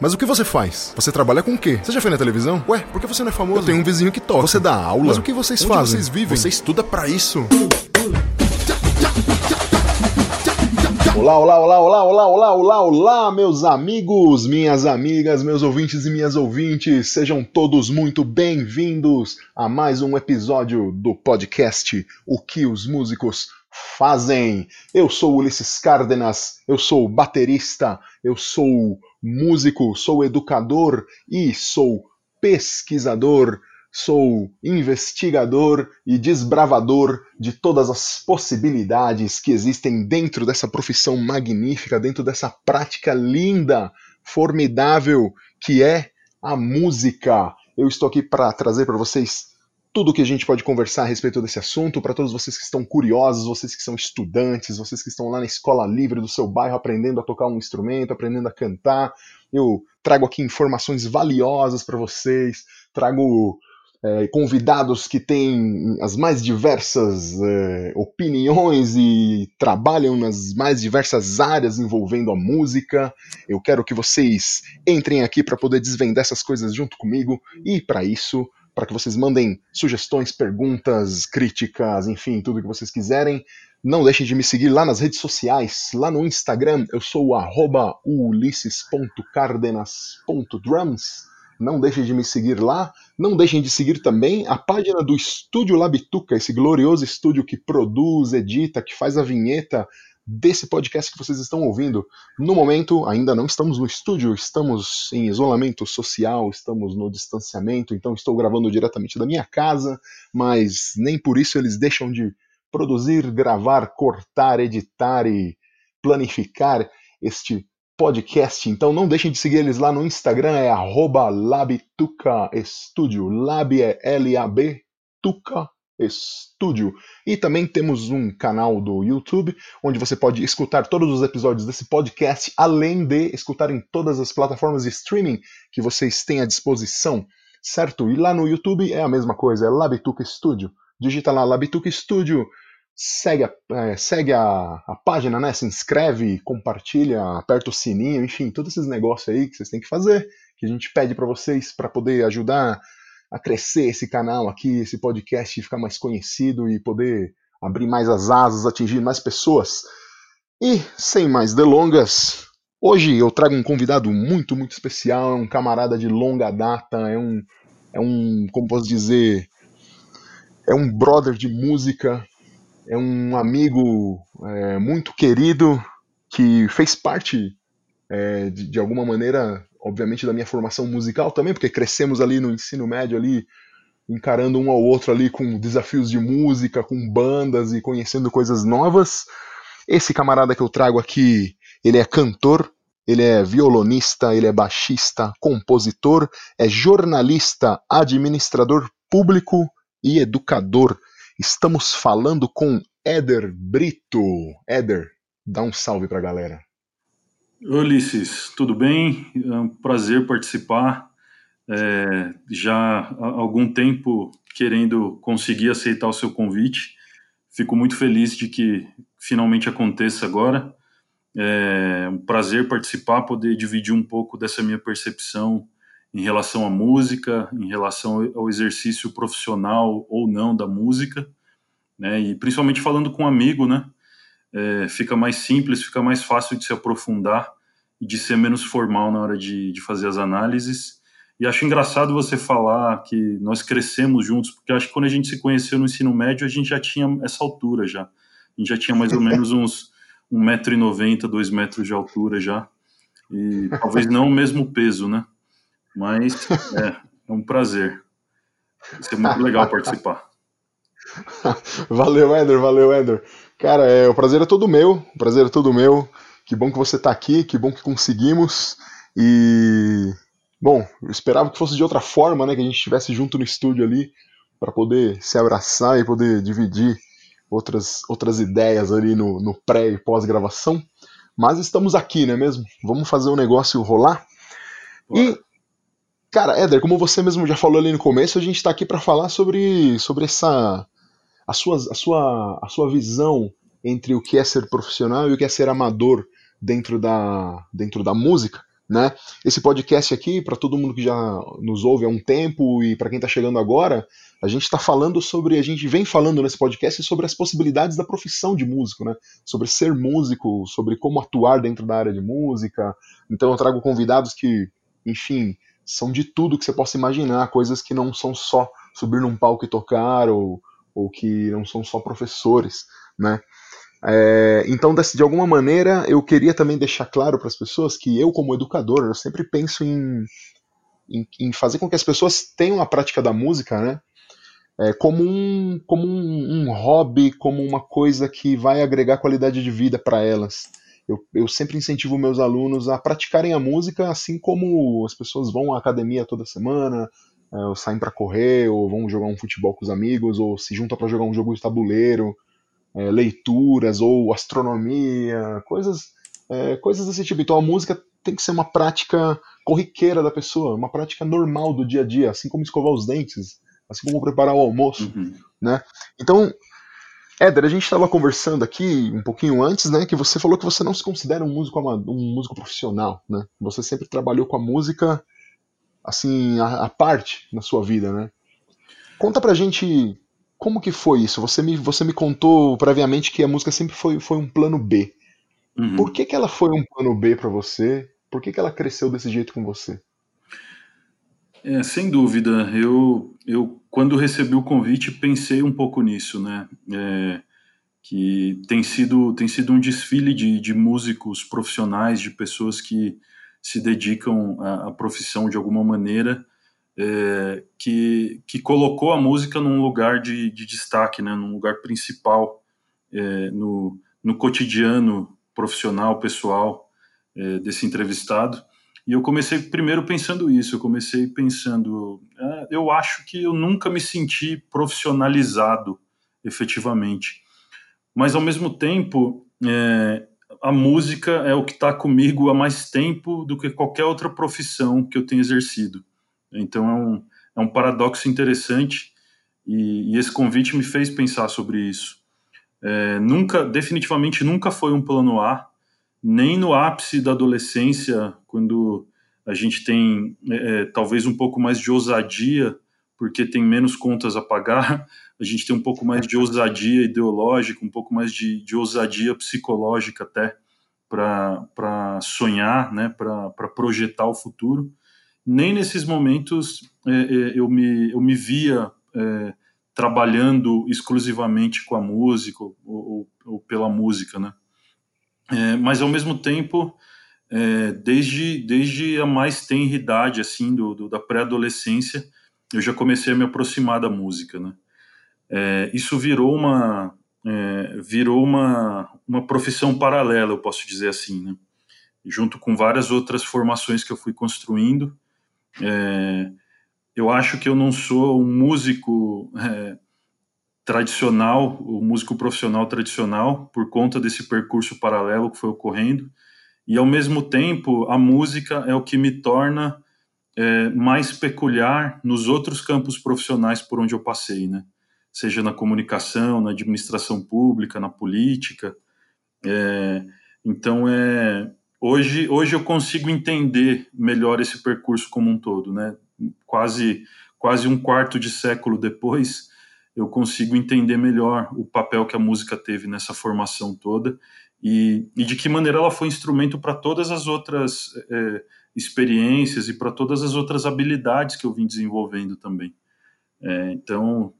Mas o que você faz? Você trabalha com o quê? Você já foi na televisão? Ué, por que você não é famoso? Eu tenho um vizinho que toca. Você dá aula? Mas o que vocês Onde fazem? vocês vivem? Você estuda pra isso? Olá, olá, olá, olá, olá, olá, olá, olá, meus amigos, minhas amigas, meus ouvintes e minhas ouvintes, sejam todos muito bem-vindos a mais um episódio do podcast O que os músicos fazem. Eu sou Ulisses Cárdenas, eu sou baterista, eu sou músico, sou educador e sou pesquisador sou investigador e desbravador de todas as possibilidades que existem dentro dessa profissão magnífica, dentro dessa prática linda, formidável que é a música. Eu estou aqui para trazer para vocês tudo que a gente pode conversar a respeito desse assunto, para todos vocês que estão curiosos, vocês que são estudantes, vocês que estão lá na escola livre do seu bairro aprendendo a tocar um instrumento, aprendendo a cantar. Eu trago aqui informações valiosas para vocês, trago é, convidados que têm as mais diversas é, opiniões e trabalham nas mais diversas áreas envolvendo a música. Eu quero que vocês entrem aqui para poder desvendar essas coisas junto comigo e para isso, para que vocês mandem sugestões, perguntas, críticas, enfim, tudo que vocês quiserem. Não deixem de me seguir lá nas redes sociais, lá no Instagram, eu sou o ulisses.cardenas.drums. Não deixem de me seguir lá. Não deixem de seguir também a página do Estúdio Labituca, esse glorioso estúdio que produz, edita, que faz a vinheta desse podcast que vocês estão ouvindo. No momento, ainda não estamos no estúdio, estamos em isolamento social, estamos no distanciamento, então estou gravando diretamente da minha casa, mas nem por isso eles deixam de produzir, gravar, cortar, editar e planificar este podcast. Então não deixem de seguir eles lá no Instagram, é labitucaestudio. Lab é L-A-B, Tuca Estúdio. E também temos um canal do YouTube, onde você pode escutar todos os episódios desse podcast, além de escutar em todas as plataformas de streaming que vocês têm à disposição, certo? E lá no YouTube é a mesma coisa, é Labituca Studio. Digita lá Labituca Studio, segue a, é, segue a, a, página, né? Se inscreve, compartilha, aperta o sininho, enfim, todos esses negócios aí que vocês têm que fazer, que a gente pede para vocês para poder ajudar a crescer esse canal aqui, esse podcast ficar mais conhecido e poder abrir mais as asas, atingir mais pessoas. E sem mais delongas, hoje eu trago um convidado muito, muito especial, é um camarada de longa data, é um, é um, como posso dizer, é um brother de música, é um amigo é, muito querido que fez parte, é, de, de, alguma maneira, obviamente, da minha formação musical também, porque crescemos ali no ensino médio ali, encarando um ao outro ali com desafios de música, com bandas e conhecendo coisas novas. Esse camarada que eu trago aqui, ele é cantor, ele é violonista, ele é baixista, compositor, é jornalista, administrador público e educador. Estamos falando com Éder Brito. Éder, dá um salve pra galera. Ulisses, tudo bem? É um prazer participar. É, já há algum tempo querendo conseguir aceitar o seu convite. Fico muito feliz de que finalmente aconteça agora. É um prazer participar, poder dividir um pouco dessa minha percepção em relação à música, em relação ao exercício profissional ou não da música, né? E principalmente falando com um amigo, né? É, fica mais simples, fica mais fácil de se aprofundar e de ser menos formal na hora de, de fazer as análises. E acho engraçado você falar que nós crescemos juntos, porque acho que quando a gente se conheceu no ensino médio, a gente já tinha essa altura já. A gente já tinha mais ou menos uns 1,90m, 2 metros de altura já. E talvez não o mesmo peso, né? Mas é, é um prazer. Vai ser muito legal participar. valeu, Eder, valeu, Eder. Cara, é, o prazer é todo meu, o prazer é todo meu. Que bom que você está aqui, que bom que conseguimos. E, bom, eu esperava que fosse de outra forma, né? Que a gente estivesse junto no estúdio ali, para poder se abraçar e poder dividir outras, outras ideias ali no, no pré e pós-gravação. Mas estamos aqui, não é mesmo? Vamos fazer o negócio rolar. E Cara, Éder, como você mesmo já falou ali no começo, a gente está aqui para falar sobre, sobre essa a sua, a, sua, a sua visão entre o que é ser profissional e o que é ser amador dentro da, dentro da música. Né? Esse podcast aqui, para todo mundo que já nos ouve há um tempo e para quem está chegando agora, a gente está falando sobre, a gente vem falando nesse podcast sobre as possibilidades da profissão de músico, né? Sobre ser músico, sobre como atuar dentro da área de música. Então eu trago convidados que, enfim, são de tudo que você possa imaginar, coisas que não são só subir num palco e tocar ou, ou que não são só professores, né? É, então, de, alguma maneira, eu queria também deixar claro para as pessoas que eu, como educador, eu sempre penso em, em, em, fazer com que as pessoas tenham a prática da música, né? É, como um, como um, um, hobby, como uma coisa que vai agregar qualidade de vida para elas. Eu, eu sempre incentivo meus alunos a praticarem a música, assim como as pessoas vão à academia toda semana, ou saem para correr, ou vão jogar um futebol com os amigos, ou se juntam para jogar um jogo de tabuleiro é, leituras ou astronomia, coisas, é, coisas desse tipo. Então a música tem que ser uma prática corriqueira da pessoa, uma prática normal do dia a dia, assim como escovar os dentes, assim como preparar o almoço, uhum. né? Então, Éder, a gente estava conversando aqui um pouquinho antes, né, que você falou que você não se considera um músico um músico profissional, né? Você sempre trabalhou com a música assim a, parte na sua vida, né? Conta pra gente como que foi isso? Você me, você me contou previamente que a música sempre foi, foi um plano B. Uhum. Por que, que ela foi um plano B para você? Por que, que ela cresceu desse jeito com você? É, sem dúvida. Eu, eu, quando recebi o convite, pensei um pouco nisso, né? É, que tem sido, tem sido um desfile de, de músicos profissionais, de pessoas que se dedicam à, à profissão de alguma maneira é, que, que colocou a música num lugar de, de destaque, né, num lugar principal é, no, no cotidiano profissional, pessoal é, desse entrevistado. E eu comecei primeiro pensando isso, eu comecei pensando, ah, eu acho que eu nunca me senti profissionalizado efetivamente. Mas ao mesmo tempo, é, a música é o que está comigo há mais tempo do que qualquer outra profissão que eu tenha exercido. Então é um, é um paradoxo interessante e, e esse convite me fez pensar sobre isso. É, nunca, definitivamente nunca foi um plano A, nem no ápice da adolescência, quando a gente tem é, é talvez um pouco mais de ousadia, porque tem menos contas a pagar, a gente tem um pouco mais de ousadia ideológica, um pouco mais de, de ousadia psicológica até para sonhar, né, para projetar o futuro nem nesses momentos é, é, eu, me, eu me via é, trabalhando exclusivamente com a música ou, ou, ou pela música, né? É, mas ao mesmo tempo, é, desde, desde a mais tenra idade, assim, do, do da pré-adolescência, eu já comecei a me aproximar da música, né? É, isso virou uma virou uma, uma profissão paralela, eu posso dizer assim, né? Junto com várias outras formações que eu fui construindo, é, eu acho que eu não sou um músico é, tradicional, o um músico profissional tradicional, por conta desse percurso paralelo que foi ocorrendo. E ao mesmo tempo, a música é o que me torna é, mais peculiar nos outros campos profissionais por onde eu passei, né? Seja na comunicação, na administração pública, na política. É, então é Hoje, hoje eu consigo entender melhor esse percurso como um todo, né? Quase, quase um quarto de século depois, eu consigo entender melhor o papel que a música teve nessa formação toda e, e de que maneira ela foi instrumento para todas as outras é, experiências e para todas as outras habilidades que eu vim desenvolvendo também. É, então,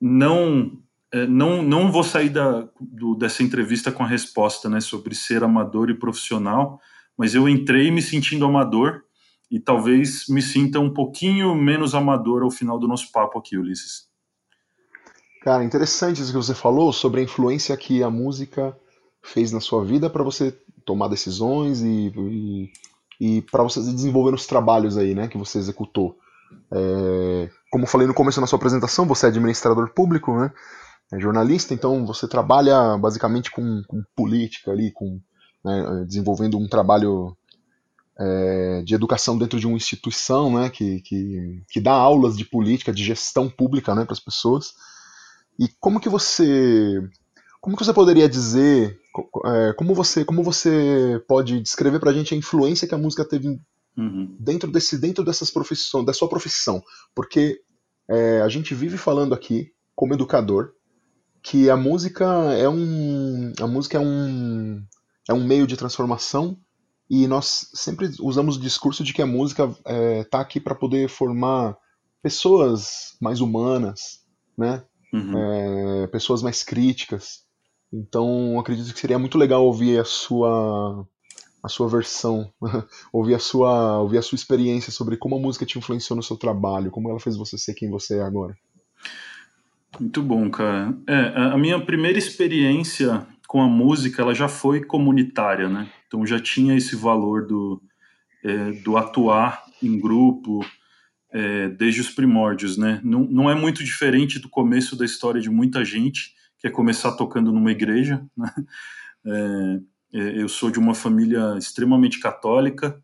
não é, não, não vou sair da, do, dessa entrevista com a resposta né, sobre ser amador e profissional, mas eu entrei me sentindo amador e talvez me sinta um pouquinho menos amador ao final do nosso papo aqui, Ulisses. Cara, interessante isso que você falou sobre a influência que a música fez na sua vida para você tomar decisões e, e, e para você desenvolver os trabalhos aí, né, que você executou. É, como falei no começo da sua apresentação, você é administrador público, né? é jornalista, então você trabalha basicamente com, com política ali, com né, desenvolvendo um trabalho é, de educação dentro de uma instituição, né, que, que, que dá aulas de política, de gestão pública, né, para as pessoas. E como que você como que você poderia dizer, é, como você, como você pode descrever para a gente a influência que a música teve uhum. dentro desse, dentro dessas profissões, da sua profissão? Porque é, a gente vive falando aqui como educador que a música é um, a música é um, é um meio de transformação e nós sempre usamos o discurso de que a música está é, tá aqui para poder formar pessoas mais humanas, né? Uhum. É, pessoas mais críticas. Então, acredito que seria muito legal ouvir a sua a sua versão, ouvir a sua ouvir a sua experiência sobre como a música te influenciou no seu trabalho, como ela fez você ser quem você é agora. Muito bom, cara. É, a minha primeira experiência com a música, ela já foi comunitária, né? Então já tinha esse valor do, é, do atuar em grupo é, desde os primórdios, né? Não, não é muito diferente do começo da história de muita gente, que é começar tocando numa igreja, né? É, é eu sou de uma família extremamente católica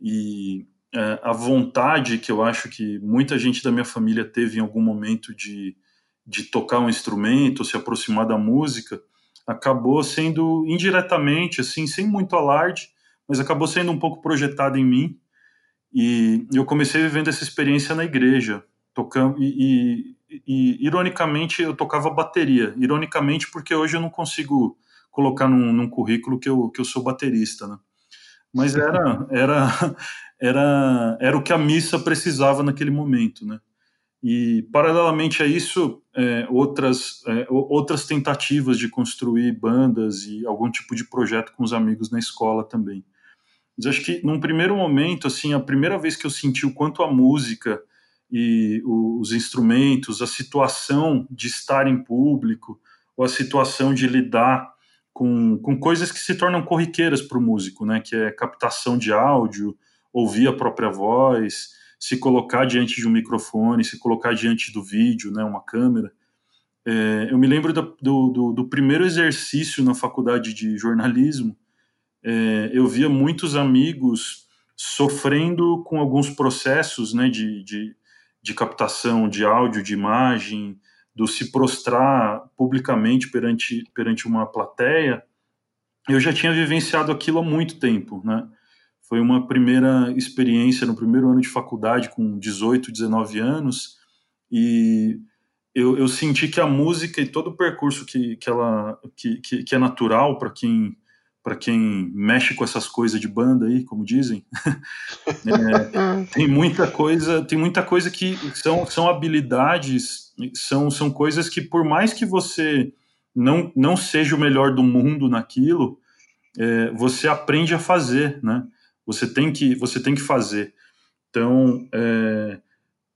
e é, a vontade que eu acho que muita gente da minha família teve em algum momento de, de tocar um instrumento, se aproximar da música, acabou sendo indiretamente, assim, sem muito alarde, mas acabou sendo um pouco projetado em mim. E eu comecei vivendo essa experiência na igreja, tocando e, e, ironicamente eu tocava bateria. Ironicamente porque hoje eu não consigo colocar num, num currículo que eu, que eu sou baterista, né? Mas era era era era o que a missa precisava naquele momento, né? E, paralelamente a isso, é, outras, é, outras tentativas de construir bandas e algum tipo de projeto com os amigos na escola também. Mas acho que, num primeiro momento, assim, a primeira vez que eu senti o quanto a música e os instrumentos, a situação de estar em público, ou a situação de lidar com, com coisas que se tornam corriqueiras para o músico, né? Que é captação de áudio, ouvir a própria voz, se colocar diante de um microfone, se colocar diante do vídeo, né, uma câmera. É, eu me lembro do, do, do, primeiro exercício na faculdade de jornalismo, é, eu via muitos amigos sofrendo com alguns processos né, de, de, de captação de áudio, de imagem, do se prostrar publicamente perante, perante uma plateia, eu já tinha vivenciado aquilo há muito tempo, né? Foi uma primeira experiência no primeiro ano de faculdade, com 18, 19 anos, e eu, eu senti que a música e todo o percurso que, que, ela, que, que, que é natural para quem para quem mexe com essas coisas de banda aí, como dizem, é, tem muita coisa, tem muita coisa que são, são habilidades, são, são coisas que por mais que você não, não seja o melhor do mundo naquilo, é, você aprende a fazer, né? Você tem que, você tem que fazer. Então, é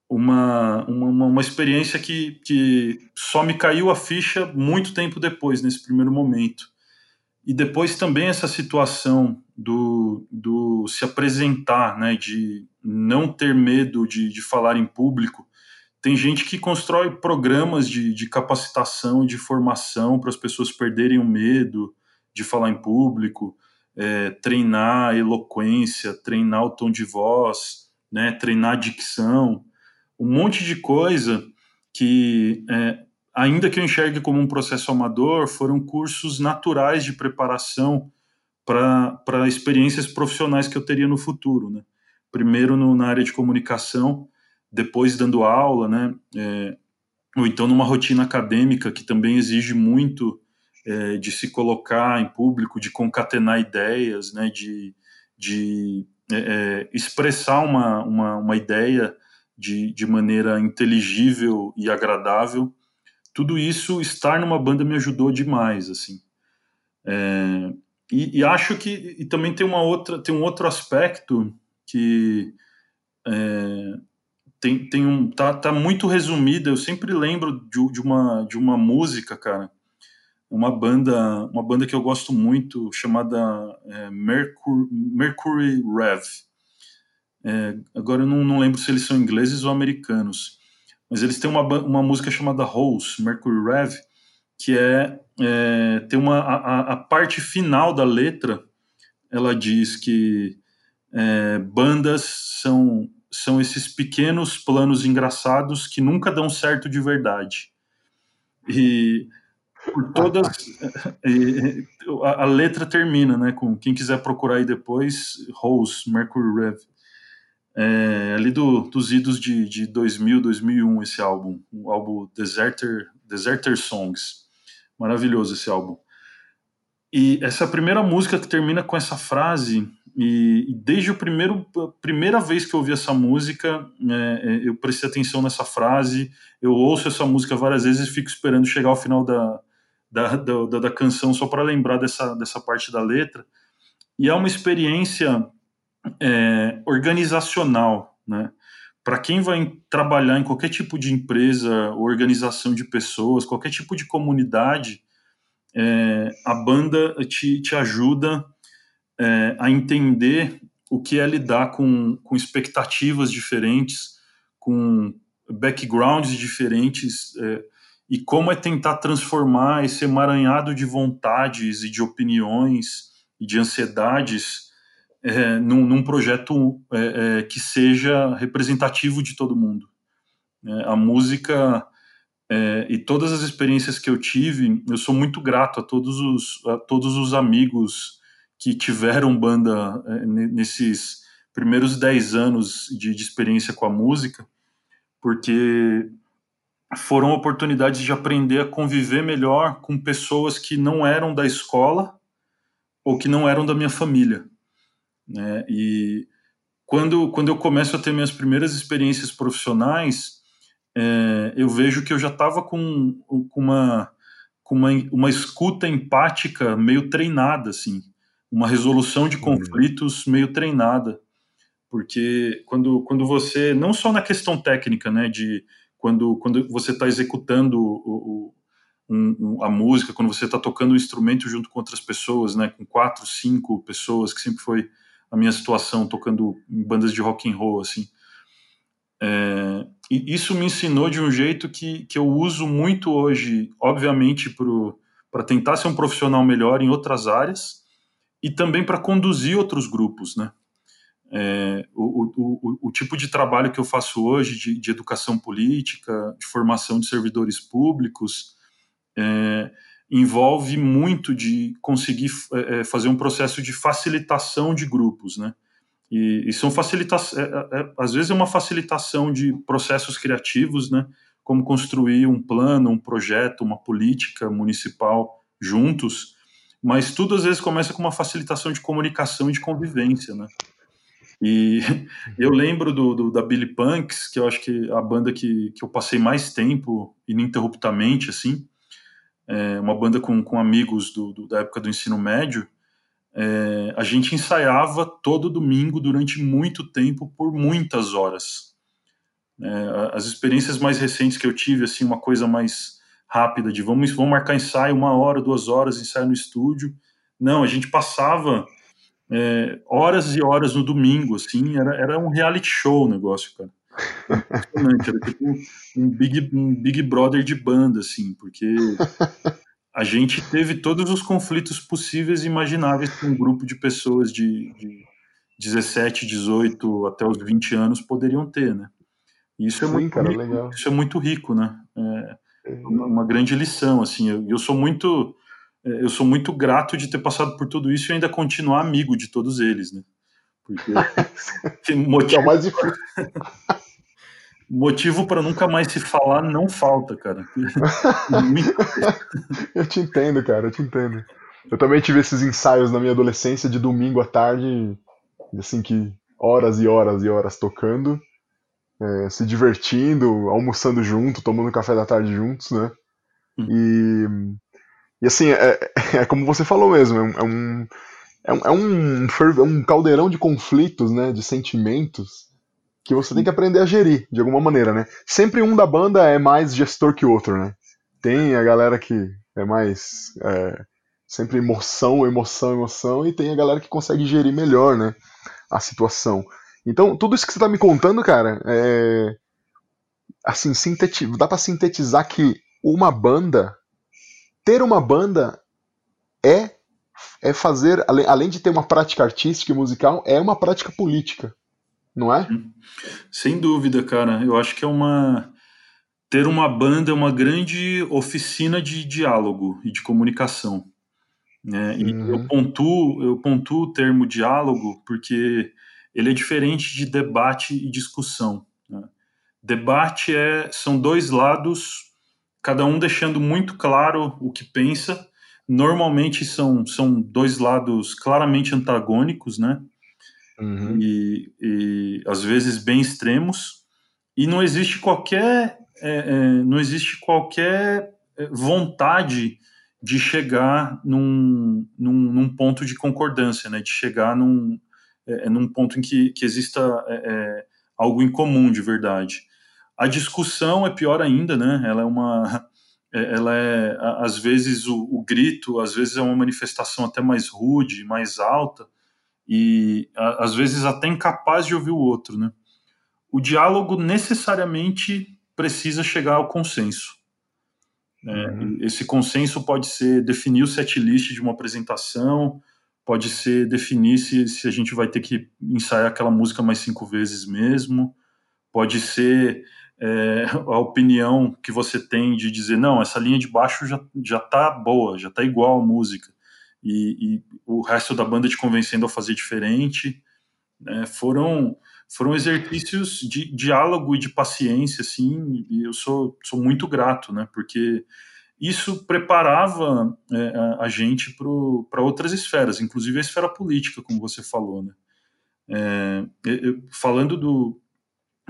uma, uma, uma experiência que, que só me caiu a ficha muito tempo depois, nesse primeiro momento. E depois também essa situação do, do se apresentar, né, de não ter medo de, de falar em público. Tem gente que constrói programas de, de capacitação de formação para as pessoas perderem o medo de falar em público é, treinar eloquência, treinar o tom de voz, né, treinar dicção, um monte de coisa que, é, ainda que eu enxergue como um processo amador, foram cursos naturais de preparação para experiências profissionais que eu teria no futuro. Né? Primeiro no, na área de comunicação, depois dando aula, né? É, ou então numa rotina acadêmica que também exige muito é, de se colocar em público, de concatenar ideias, né, de, de é, é, expressar uma, uma, uma ideia de, de maneira inteligível e agradável. Tudo isso, estar numa banda me ajudou demais, assim. É, e, e, acho que e também tem uma outra, tem um outro aspecto que é, tem, tem um tá, tá muito resumida. Eu sempre lembro de, de, uma de uma música, cara, uma banda, uma banda que eu gosto muito chamada é, Mercury, Mercury Rev. É, agora eu não, não, lembro se eles são ingleses ou americanos, mas eles têm uma, uma música chamada Rose, Mercury Rev, que é, é tem uma a, a, parte final da letra, ela diz que é, bandas são são esses pequenos planos engraçados que nunca dão certo de verdade. E por todas. a, a, letra termina, né? Com quem quiser procurar aí depois, Rose, Mercury Rev. É, ali do, dos idos de, de 2000, 2001, esse álbum, o álbum Deserter, Deserter Songs. Maravilhoso esse álbum. E essa primeira música que termina com essa frase, e, desde o primeiro primeira vez que eu ouvi essa música, é, é, eu prestei atenção nessa frase. Eu ouço essa música várias vezes e fico esperando chegar ao final da, da, da, da canção só para lembrar dessa, dessa parte da letra. E é uma experiência é, organizacional, né? Para quem vai trabalhar em qualquer tipo de empresa, organização de pessoas, qualquer tipo de comunidade, é, a banda te, te ajuda é, a entender o que é lidar com, com expectativas diferentes, com backgrounds diferentes, é, e como é tentar transformar esse emaranhado de vontades e de opiniões e de ansiedades é, num, num, projeto é, é, que seja representativo de todo mundo. É, a música é, e todas as experiências que eu tive, eu sou muito grato a todos os, a todos os amigos que tiveram banda nesses primeiros 10 anos de, de, experiência com a música, porque foram oportunidades de aprender a conviver melhor com pessoas que não eram da escola ou que não eram da minha família. Né? E quando, quando eu começo a ter minhas primeiras experiências profissionais, é, eu vejo que eu já estava com, com, uma, com uma, uma escuta empática meio treinada, assim, uma resolução de uhum. conflitos meio treinada. Porque quando, quando você, não só na questão técnica, né, de quando, quando você está executando o, o um, um, a música, quando você está tocando um instrumento junto com outras pessoas, né, com quatro, cinco pessoas, que sempre foi a minha situação tocando em bandas de rock and roll, assim. É, e isso me ensinou de um jeito que, que eu uso muito hoje, obviamente, para tentar ser um profissional melhor em outras áreas e também para conduzir outros grupos, né? É, o, o, o, o, tipo de trabalho que eu faço hoje de, de educação política, de formação de servidores públicos, é, envolve muito de conseguir é, fazer um processo de facilitação de grupos, né? E, e são facilitações, é, é, às vezes é uma facilitação de processos criativos, né? Como construir um plano, um projeto, uma política municipal juntos, mas tudo às vezes começa com uma facilitação de comunicação e de convivência, né? E eu lembro do, do, da Billy Punks, que eu acho que é a banda que, que eu passei mais tempo ininterruptamente, assim, é, uma banda com, com amigos do, do, da época do ensino médio, é, a gente ensaiava todo domingo durante muito tempo, por muitas horas. É, as experiências mais recentes que eu tive, assim, uma coisa mais rápida, de vamos, vamos marcar ensaio, uma hora, duas horas, ensaio no estúdio. Não, a gente passava é, horas e horas no domingo, assim, era, era um reality show o negócio, cara. Impressionante, era tipo um Big, um Big Brother de banda, assim, porque a gente teve todos os conflitos possíveis e imagináveis que um grupo de pessoas de, de 17, 18 até os 20 anos poderiam ter, né? E isso é Sim, muito cara, rico, legal. isso é muito rico, né? É, é uma grande lição, assim. Eu, eu sou muito é, eu sou muito grato de ter passado por tudo isso e ainda continuar amigo de todos eles, né? Porque motivo, é mais difícil. motivo para nunca mais se falar não falta, cara. eu te entendo, cara, eu te entendo. Eu também tive esses ensaios na minha adolescência de domingo à tarde, assim que horas e horas e horas tocando, é, se divertindo, almoçando junto, tomando café da tarde juntos, né? Hum. E, e assim, é, é como você falou mesmo, é um, é um, é um, é um caldeirão de conflitos, né? De sentimentos que você tem que aprender a gerir, de alguma maneira, né? Sempre um da banda é mais gestor que o outro, né? Tem a galera que é mais. É, sempre emoção, emoção, emoção, e tem a galera que consegue gerir melhor, né? A situação. Então, tudo isso que você tá me contando, cara, é. Assim, sinteti... dá para sintetizar que uma banda. Ter uma banda é é fazer, além de ter uma prática artística e musical, é uma prática política, não é? Sem dúvida, cara. Eu acho que é uma ter uma banda é uma grande oficina de diálogo e de comunicação. Né? E uhum. eu, pontuo, eu pontuo o termo diálogo porque ele é diferente de debate e discussão. Né? Debate é, são dois lados, cada um deixando muito claro o que pensa. Normalmente são, são dois lados claramente antagônicos, né? Uhum. E, e às vezes bem extremos. E não existe qualquer é, é, não existe qualquer é, vontade de chegar num, num, num, ponto de concordância, né? de chegar num, é, é num ponto em que, que exista é, algo em comum de verdade. A discussão é pior ainda, né? ela é uma. Ela é, às vezes, o, o grito, às vezes é uma manifestação até mais rude, mais alta, e às vezes até incapaz de ouvir o outro, né? O diálogo necessariamente precisa chegar ao consenso. É, uhum. Esse consenso pode ser definir o set list de uma apresentação, pode ser definir se, se a gente vai ter que ensaiar aquela música mais cinco vezes mesmo, pode ser é, a opinião que você tem de dizer, não, essa linha de baixo já, já tá boa, já tá igual a música, e, e o resto da banda te convencendo a fazer diferente. Né? Foram foram exercícios de diálogo e de paciência, assim, e eu sou, sou muito grato, né, porque isso preparava é, a, a, gente para outras esferas, inclusive a esfera política, como você falou, né. É, eu, falando do,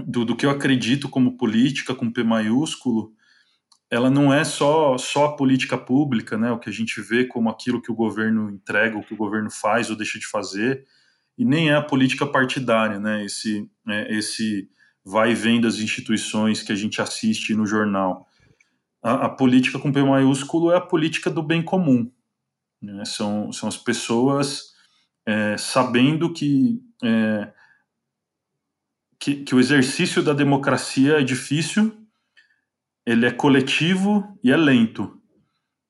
do, do, que eu acredito como política, com P maiúsculo, ela não é só, só a política pública, né, o que a gente vê como aquilo que o governo entrega, o que o governo faz ou deixa de fazer, e nem é a política partidária, né? Esse, é, esse vai e vem das instituições que a gente assiste no jornal. A, a política com P maiúsculo é a política do bem comum. Né? São, são as pessoas é, sabendo que, é, que, que o exercício da democracia é difícil, ele é coletivo e é lento.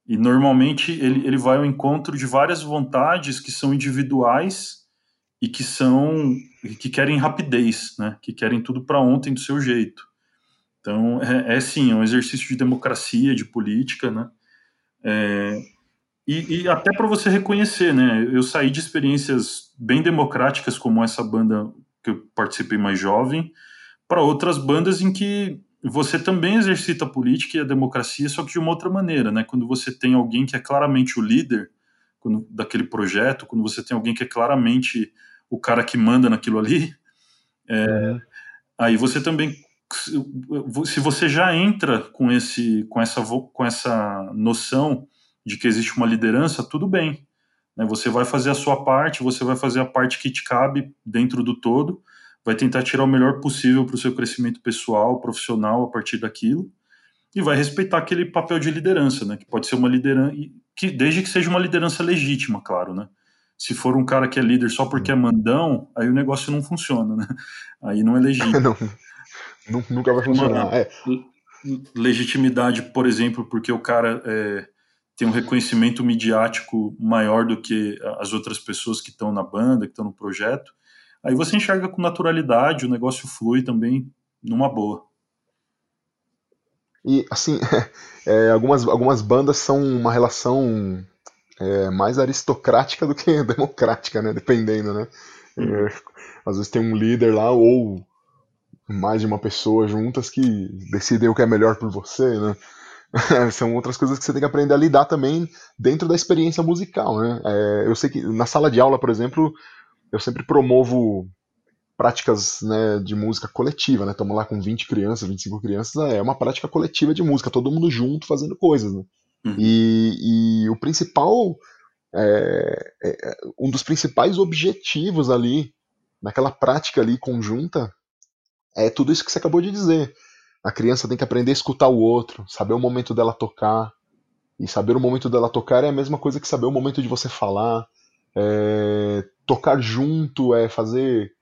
E normalmente ele, ele vai ao encontro de várias vontades que são individuais e que são que querem rapidez, né? Que querem tudo para ontem do seu jeito. Então é, é sim, é um exercício de democracia, de política, né? É, e, e, até para você reconhecer, né? Eu saí de experiências bem democráticas como essa banda que eu participei mais jovem, para outras bandas em que você também exercita a política e a democracia, só que de uma outra maneira, né? Quando você tem alguém que é claramente o líder quando, daquele projeto, quando você tem alguém que é claramente o cara que manda naquilo ali, é, uhum. aí você também se você já entra com esse com essa com essa noção de que existe uma liderança tudo bem né? você vai fazer a sua parte você vai fazer a parte que te cabe dentro do todo vai tentar tirar o melhor possível para o seu crescimento pessoal profissional a partir daquilo e vai respeitar aquele papel de liderança né que pode ser uma liderança que desde que seja uma liderança legítima claro né se for um cara que é líder só porque é mandão, aí o negócio não funciona, né? Aí não é legítimo. não, nunca vai funcionar. Uma é. Legitimidade, por exemplo, porque o cara é, tem um reconhecimento midiático maior do que as outras pessoas que estão na banda, que estão no projeto. Aí você enxerga com naturalidade, o negócio flui também numa boa. E, assim, é, algumas, algumas bandas são uma relação é, mais aristocrática do que democrática, né? Dependendo, né? É, às vezes tem um líder lá ou mais de uma pessoa juntas que decidem o que é melhor por você, né? São outras coisas que você tem que aprender a lidar também dentro da experiência musical, né? É, eu sei que na sala de aula, por exemplo, eu sempre promovo práticas né, de música coletiva, né? Estamos lá com 20 crianças, 25 crianças, é uma prática coletiva de música, todo mundo junto fazendo coisas, né? Uhum. E, e, o principal, é, é, um dos principais objetivos ali, naquela prática ali conjunta, é tudo isso que você acabou de dizer. A criança tem que aprender a escutar o outro, saber o momento dela tocar. E saber o momento dela tocar é a mesma coisa que saber o momento de você falar. É, tocar junto é fazer.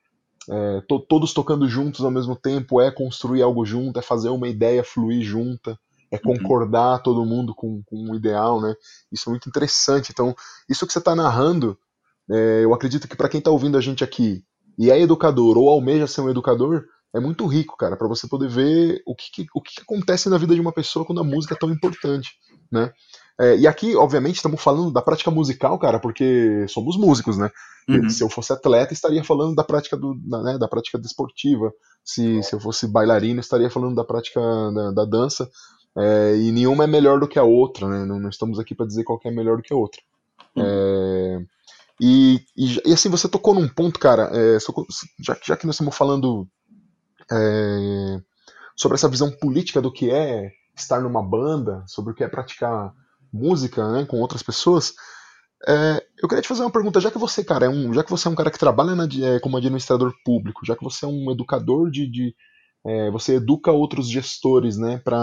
É, to, todos tocando juntos ao mesmo tempo é construir algo junto, é fazer uma ideia fluir junta é uhum. concordar uhum. todo mundo com, com um ideal, né? Isso é muito interessante. Então, isso que você está narrando, é, eu acredito que para quem está ouvindo a gente aqui e é educador ou almeja ser um educador, é muito rico, cara, para você poder ver o que, o que acontece na vida de uma pessoa quando a música é tão importante, né? É, e aqui, obviamente, estamos falando da prática musical, cara, porque somos músicos, né? Uhum. Se eu fosse atleta, estaria falando da prática do, né, da prática desportiva. Se, se eu fosse bailarino, estaria falando da prática da, da dança. É, e nenhuma é melhor do que a outra, né? Não, não estamos aqui para dizer qual é melhor do que a outra. Uhum. É, e, e, e, assim, você tocou num ponto, cara, é, já, já, que nós estamos falando é, sobre essa visão política do que é estar numa banda, sobre o que é praticar música né, com outras pessoas. É, eu queria te fazer uma pergunta, já que você, cara, é um, já que você é um cara que trabalha na, é, como administrador público, já que você é um educador de, de é, você educa outros gestores, né, para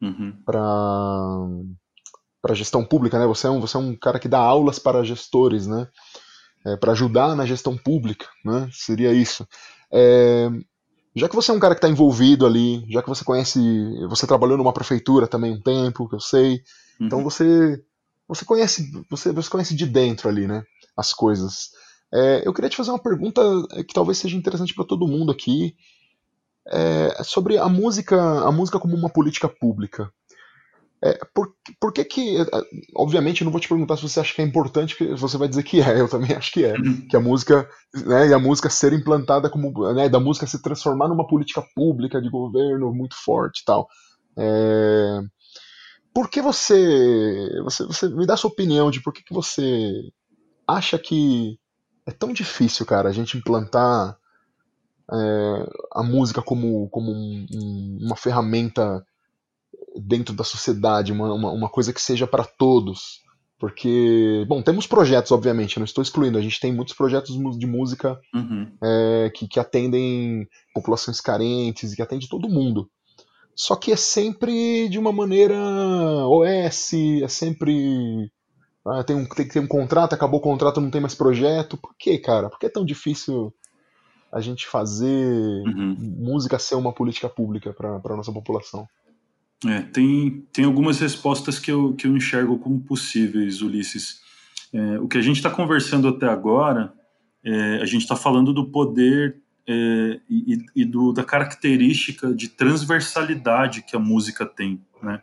uhum. para gestão pública, né? Você é um você é um cara que dá aulas para gestores, né? É, para ajudar na gestão pública, né? Seria isso. Já que você é um cara que está envolvido ali, já que você conhece, você trabalhou numa prefeitura também um tempo, que eu sei, então uhum. você você conhece você, você conhece de dentro ali, né? As coisas. É, eu queria te fazer uma pergunta é, que talvez seja interessante para todo mundo aqui é, sobre a música a música como uma política pública. É, por, por que que, é, obviamente, eu não vou te perguntar se você acha que é importante, porque você vai dizer que é, eu também acho que é, uhum. que a música, né, e a música ser implantada como, né, da música se transformar numa política pública de governo muito forte e tal. É, por que você, você, você me dá sua opinião de por que, que você acha que é tão difícil, cara, a gente implantar é, a música como, como um, um, uma ferramenta dentro da sociedade, uma, uma, uma coisa que seja para todos. Porque, bom, temos projetos, obviamente, eu não estou excluindo, a gente tem muitos projetos de música uhum. é, que, que atendem populações carentes e que atendem todo mundo. Só que é sempre de uma maneira OS, é sempre. Ah, tem, um, tem que ter um contrato, acabou o contrato, não tem mais projeto. Por que, cara? Por que é tão difícil a gente fazer uhum. música ser uma política pública para a nossa população? É, tem, tem algumas respostas que eu, que eu enxergo como possíveis, Ulisses. É, o que a gente está conversando até agora, é, a gente está falando do poder é, e, e do, da característica de transversalidade que a música tem, né?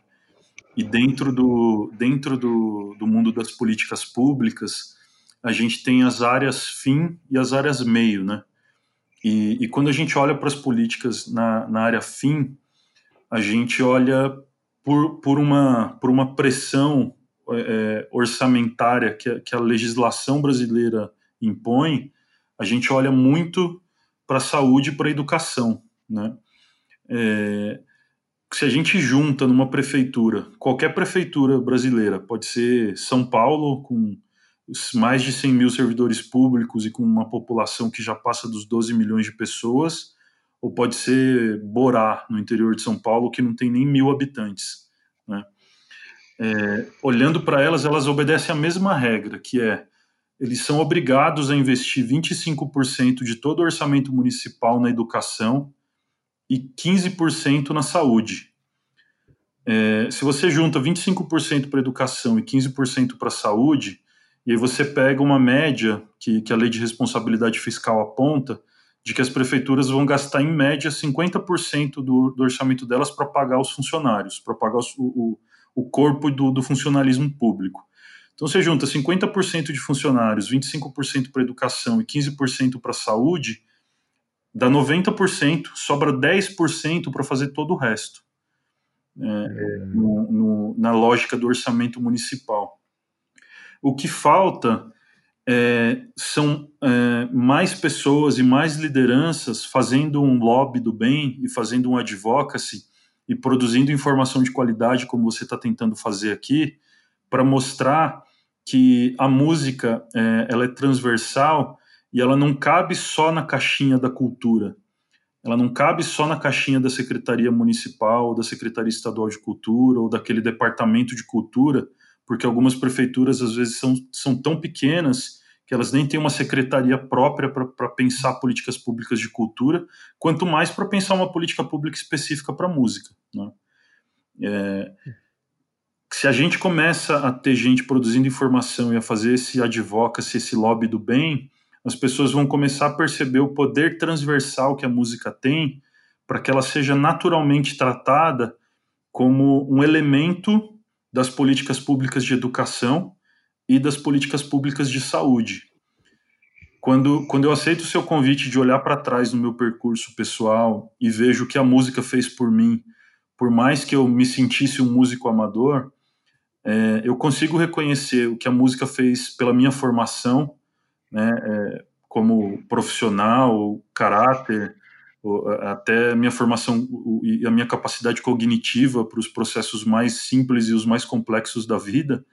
E dentro do, dentro do, do mundo das políticas públicas, a gente tem as áreas fim e as áreas meio, né? E, e quando a gente olha para as políticas na, na área fim, a gente olha por, por, uma, por uma pressão é, orçamentária que que a legislação brasileira impõe, a gente olha muito para a saúde e para a educação. Né? É, se a gente junta numa prefeitura, qualquer prefeitura brasileira, pode ser São Paulo, com mais de 100 mil servidores públicos e com uma população que já passa dos 12 milhões de pessoas, ou pode ser Borá, no interior de São Paulo, que não tem nem mil habitantes. Né? É, olhando para elas, elas obedecem a mesma regra, que é eles são obrigados a investir 25% de todo o orçamento municipal na educação e 15% na saúde. É, se você junta 25% para educação e 15% para saúde, e aí você pega uma média que, que a lei de responsabilidade fiscal aponta, de que as prefeituras vão gastar em média 50% do, do orçamento delas para pagar os funcionários, para pagar os, o, o corpo do, do funcionalismo público. Então você junta 50% de funcionários, 25% para educação e 15% para saúde, dá 90%, sobra 10% para fazer todo o resto. É, é. no, no, na lógica do orçamento municipal. O que falta é, são é, mais pessoas e mais lideranças fazendo um lobby do bem e fazendo um advocacy e produzindo informação de qualidade, como você está tentando fazer aqui, para mostrar que a música é, ela é transversal e ela não cabe só na caixinha da cultura. Ela não cabe só na caixinha da Secretaria Municipal, da Secretaria Estadual de Cultura ou daquele departamento de cultura, porque algumas prefeituras às vezes são, são tão pequenas que elas nem têm uma secretaria própria para pensar políticas públicas de cultura, quanto mais para pensar uma política pública específica para música. Né? É, se a gente começa a ter gente produzindo informação e a fazer esse advocacy, esse lobby do bem, as pessoas vão começar a perceber o poder transversal que a música tem para que ela seja naturalmente tratada como um elemento das políticas públicas de educação e das políticas públicas de saúde. Quando, quando eu aceito o seu convite de olhar para trás no meu percurso pessoal e vejo o que a música fez por mim, por mais que eu me sentisse um músico amador, é, eu consigo reconhecer o que a música fez pela minha formação, né, é, como profissional, caráter, até minha formação e a minha capacidade cognitiva para os processos mais simples e os mais complexos da vida.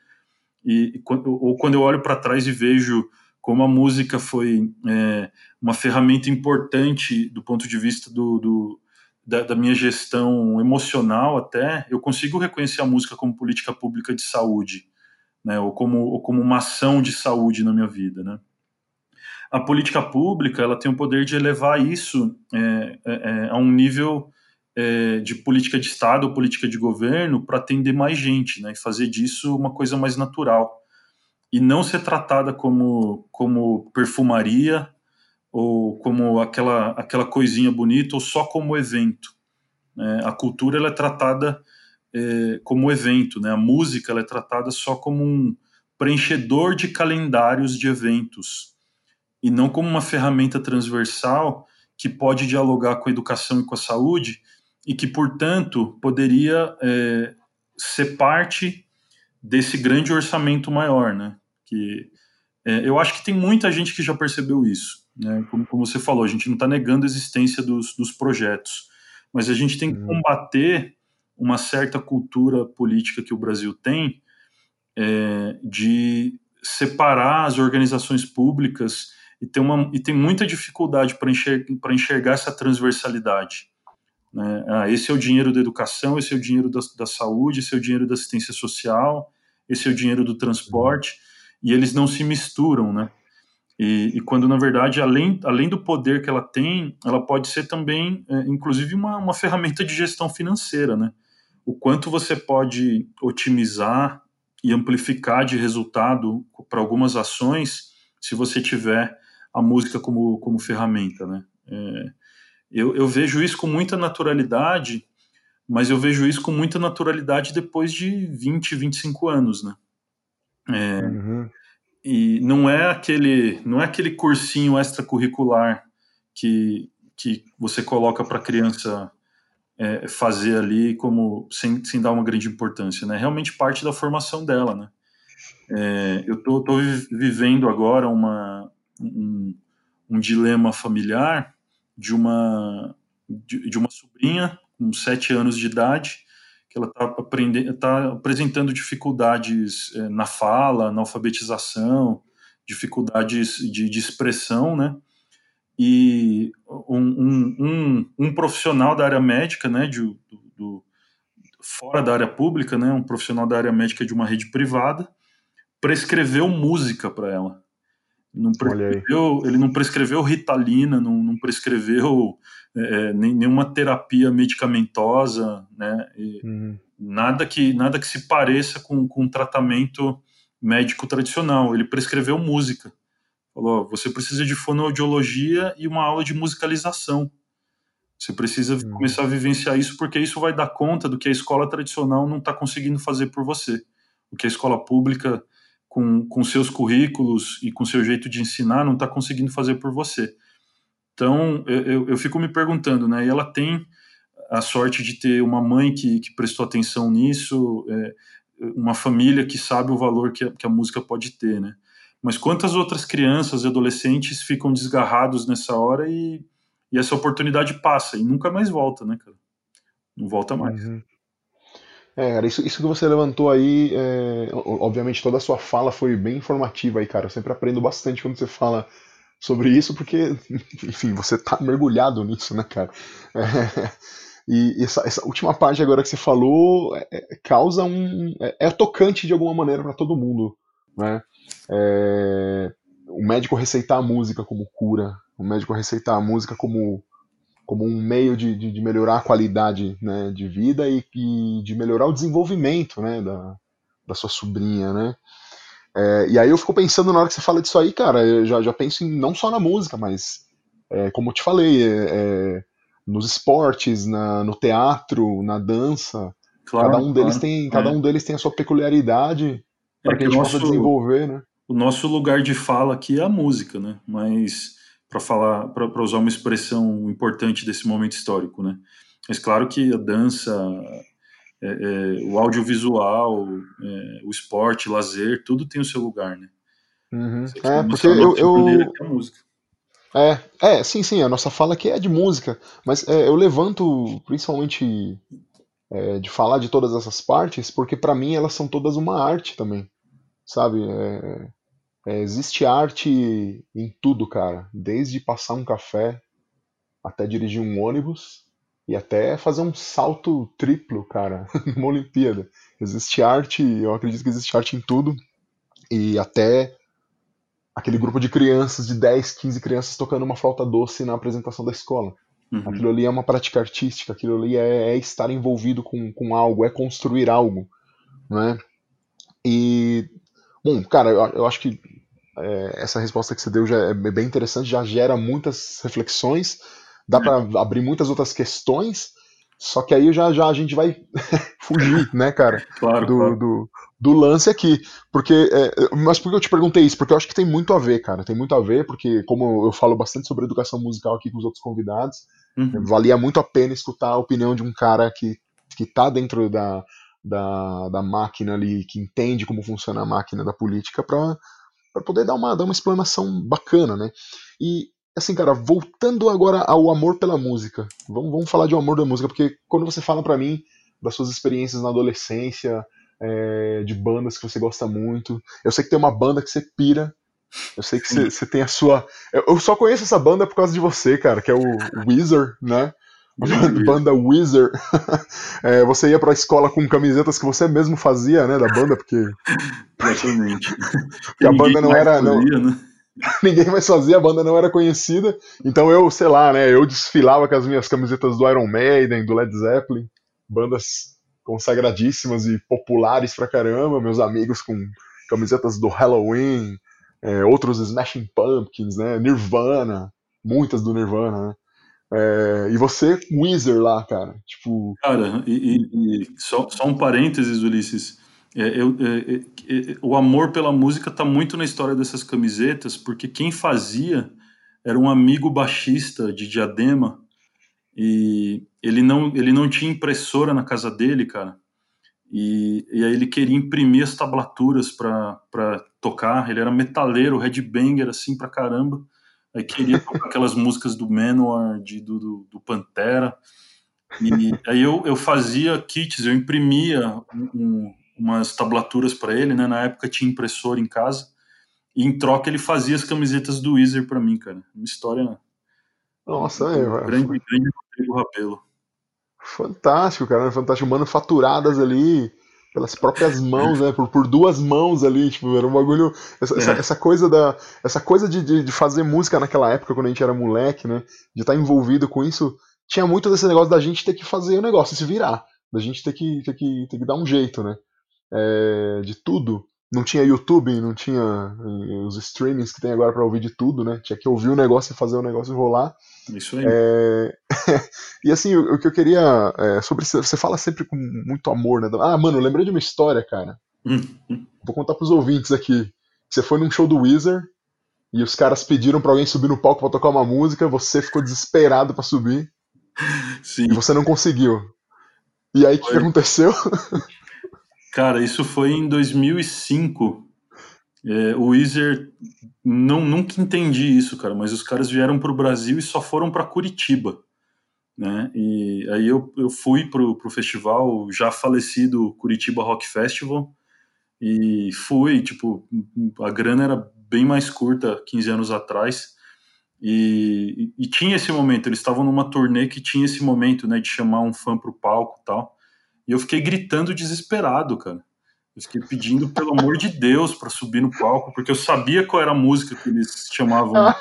E, ou quando eu olho para trás e vejo como a música foi é, uma ferramenta importante do ponto de vista do, do da, da, minha gestão emocional até, eu consigo reconhecer a música como política pública de saúde, né, ou como, ou como uma ação de saúde na minha vida, né a política pública ela tem o poder de elevar isso é, é, é a um nível é, de política de Estado ou política de governo para atender mais gente, né, e fazer disso uma coisa mais natural e não ser tratada como como perfumaria ou como aquela aquela coisinha bonita ou só como evento. Né? A cultura ela é tratada é, como evento, né? A música ela é tratada só como um preenchedor de calendários de eventos e não como uma ferramenta transversal que pode dialogar com a educação e com a saúde e que, portanto, poderia é, ser parte desse grande orçamento maior, né? Que é, eu acho que tem muita gente que já percebeu isso, né? Como, como você falou, a gente não está negando a existência dos, dos, projetos, mas a gente tem que uhum. combater uma certa cultura política que o Brasil tem é, de separar as organizações públicas e tem, uma, e tem muita dificuldade para enxergar, enxergar essa transversalidade. Né? Ah, esse é o dinheiro da educação, esse é o dinheiro da, da, saúde, esse é o dinheiro da assistência social, esse é o dinheiro do transporte, e eles não se misturam, né? E, e, quando, na verdade, além, além do poder que ela tem, ela pode ser também, é, inclusive, uma, uma ferramenta de gestão financeira, né? O quanto você pode otimizar e amplificar de resultado para algumas ações se você tiver a música como, como ferramenta, né? É, eu, eu vejo isso com muita naturalidade, mas eu vejo isso com muita naturalidade depois de 20, 25 anos, né? É, uhum. E não é aquele não é aquele cursinho extracurricular que, que você coloca para a criança é, fazer ali como sem, sem dar uma grande importância, né? Realmente parte da formação dela, né? É, eu tô, tô, vivendo agora uma, um, um dilema familiar de uma, de, de, uma sobrinha com sete anos de idade, que ela está tá apresentando dificuldades é, na fala, na alfabetização, dificuldades de, de expressão, né? E um, um, um, um, profissional da área médica, né, de, do, do, fora da área pública, né, um profissional da área médica de uma rede privada, prescreveu música para ela. Não prescreveu, ele não prescreveu ritalina, não, não prescreveu é, é nenhuma terapia medicamentosa, né? Uhum. Nada que nada que se pareça com, com um tratamento médico tradicional. Ele prescreveu música. Falou: você precisa de fonoaudiologia e uma aula de musicalização. Você precisa uhum. começar a vivenciar isso porque isso vai dar conta do que a escola tradicional não está conseguindo fazer por você. O que a escola pública com, com seus currículos e com seu jeito de ensinar não está conseguindo fazer por você. Então, eu, eu fico me perguntando, né? E ela tem a sorte de ter uma mãe que, que prestou atenção nisso, é, uma família que sabe o valor que a, que a música pode ter, né? Mas quantas outras crianças e adolescentes ficam desgarrados nessa hora e, e essa oportunidade passa e nunca mais volta, né, cara? Não volta mais. Uhum. É, cara, isso, isso que você levantou aí, é, obviamente toda a sua fala foi bem informativa aí, cara. Eu sempre aprendo bastante quando você fala sobre isso, porque, enfim, você tá mergulhado nisso, né, cara? É, e essa, essa, última parte agora que você falou é, é causa um. É, é, tocante de alguma maneira para todo mundo, né? É, o médico receitar a música como cura, o médico receitar a música como como um meio de, de, de melhorar a qualidade né, de vida e, e, de melhorar o desenvolvimento né, da, da sua sobrinha, né? É, e aí eu fico pensando na hora que você fala disso aí, cara, eu já, já penso em, não só na música, mas é, como eu te falei, é, é nos esportes, na, no teatro, na dança. Claro, cada um deles claro. tem, cada é. um deles tem a sua peculiaridade para que a gente nosso, possa desenvolver, né? O nosso lugar de fala aqui é a música, né? Mas para falar, para usar uma expressão importante desse momento histórico, né? Mas claro que a dança, é, é, o audiovisual, é, o esporte, o lazer, tudo tem o seu lugar, né? Uhum. É, porque eu, eu... É, música. é, é, sim, sim, a nossa fala aqui é de música, mas é, eu levanto principalmente é, de falar de todas essas partes, porque para mim elas são todas uma arte também, sabe? É, é, existe arte em tudo, cara. Desde passar um café até dirigir um ônibus e até fazer um salto triplo, cara, numa Olimpíada. Existe arte, eu acredito que existe arte em tudo. E até aquele grupo de crianças, de 10, 15 crianças tocando uma flauta doce na apresentação da escola. Uhum. Aquilo ali é uma prática artística, aquilo ali é, é estar envolvido com, com algo, é construir algo, né? E Bom, cara, eu, eu acho que é, essa resposta que você deu já é bem interessante, já gera muitas reflexões, dá é. para abrir muitas outras questões, só que aí já, já a gente vai fugir, né, cara, claro, do, claro. Do, do, lance aqui. Porque, é, mas por que eu te perguntei isso? Porque eu acho que tem muito a ver, cara, tem muito a ver, porque como eu falo bastante sobre educação musical aqui com os outros convidados, uhum. valia muito a pena escutar a opinião de um cara que, que tá dentro da, da, da máquina ali, que entende como funciona a máquina da política, para poder dar uma, dar uma explanação bacana, né? E, assim, cara, voltando agora ao amor pela música, vamos, vamos falar de um amor da música, porque quando você fala para mim das suas experiências na adolescência, é, de bandas que você gosta muito, eu sei que tem uma banda que você pira, eu sei que você, tem a sua. Eu só conheço essa banda por causa de você, cara, que é o Weezer, né? Banda Wizard. é, você ia pra escola com camisetas que você mesmo fazia, né, da banda, porque. Exatamente. porque a banda não era. Fazia, não... Né? Ninguém mais fazia, a banda não era conhecida. Então eu, sei lá, né, eu desfilava com as minhas camisetas do Iron Maiden, do Led Zeppelin, bandas consagradíssimas e populares pra caramba, meus amigos com camisetas do Halloween, é, outros Smashing Pumpkins, né, Nirvana, muitas do Nirvana, né. É, e você, Weezer lá, cara. Tipo. Cara, e, e, e só, só, um parênteses, Ulisses. É, eu, é, é, é, o amor pela música tá muito na história dessas camisetas, porque quem fazia era um amigo baixista de Diadema e ele não, ele não tinha impressora na casa dele, cara. E, e aí ele queria imprimir as tablaturas para tocar. Ele era metaleiro, headbanger, assim, pra caramba. Aí queria tocar aquelas músicas do Manowar, de, do, do, do, Pantera. E aí eu, eu fazia kits, eu imprimia um, umas tablaturas para ele, né? Na época tinha impressora em casa. E em troca ele fazia as camisetas do Weezer para mim, cara. Uma história. Nossa, é, grande, grande Rodrigo Rabelo. Fantástico, cara. Fantástico. Manufaturadas ali pelas próprias mãos, né? Por, por duas mãos ali, tipo, era um bagulho. Essa, é. essa, essa, coisa da. Essa coisa de, de, de, fazer música naquela época, quando a gente era moleque, né? De estar envolvido com isso, tinha muito desse negócio da gente ter que fazer o negócio, se virar. Da gente ter que, ter que, ter que dar um jeito, né? É, de tudo. Não tinha YouTube, não tinha eh, os streamings que tem agora para ouvir de tudo, né? Tinha que ouvir o negócio e fazer o negócio rolar. Isso aí. É... e assim, o, que eu queria. É, sobre Você fala sempre com muito amor, né? Ah, mano, eu lembrei de uma história, cara. Hum. Vou contar pros ouvintes aqui. Você foi num show do Weezer e os caras pediram para alguém subir no palco para tocar uma música, você ficou desesperado para subir. Sim. E você não conseguiu. E aí o que aconteceu? Cara, isso foi em 2005. É, o Weezer, não, nunca entendi isso, cara, mas os caras vieram para o Brasil e só foram para Curitiba. Né? E aí eu, eu fui pro, pro festival, já falecido Curitiba Rock Festival, e fui, tipo, a grana era bem mais curta 15 anos atrás, e, e, e tinha esse momento, eles estavam numa turnê que tinha esse momento, né, de chamar um fã pro palco e tal, e eu fiquei gritando desesperado, cara. Eu fiquei pedindo, pelo amor de Deus, para subir no palco, porque eu sabia qual era a música que eles chamavam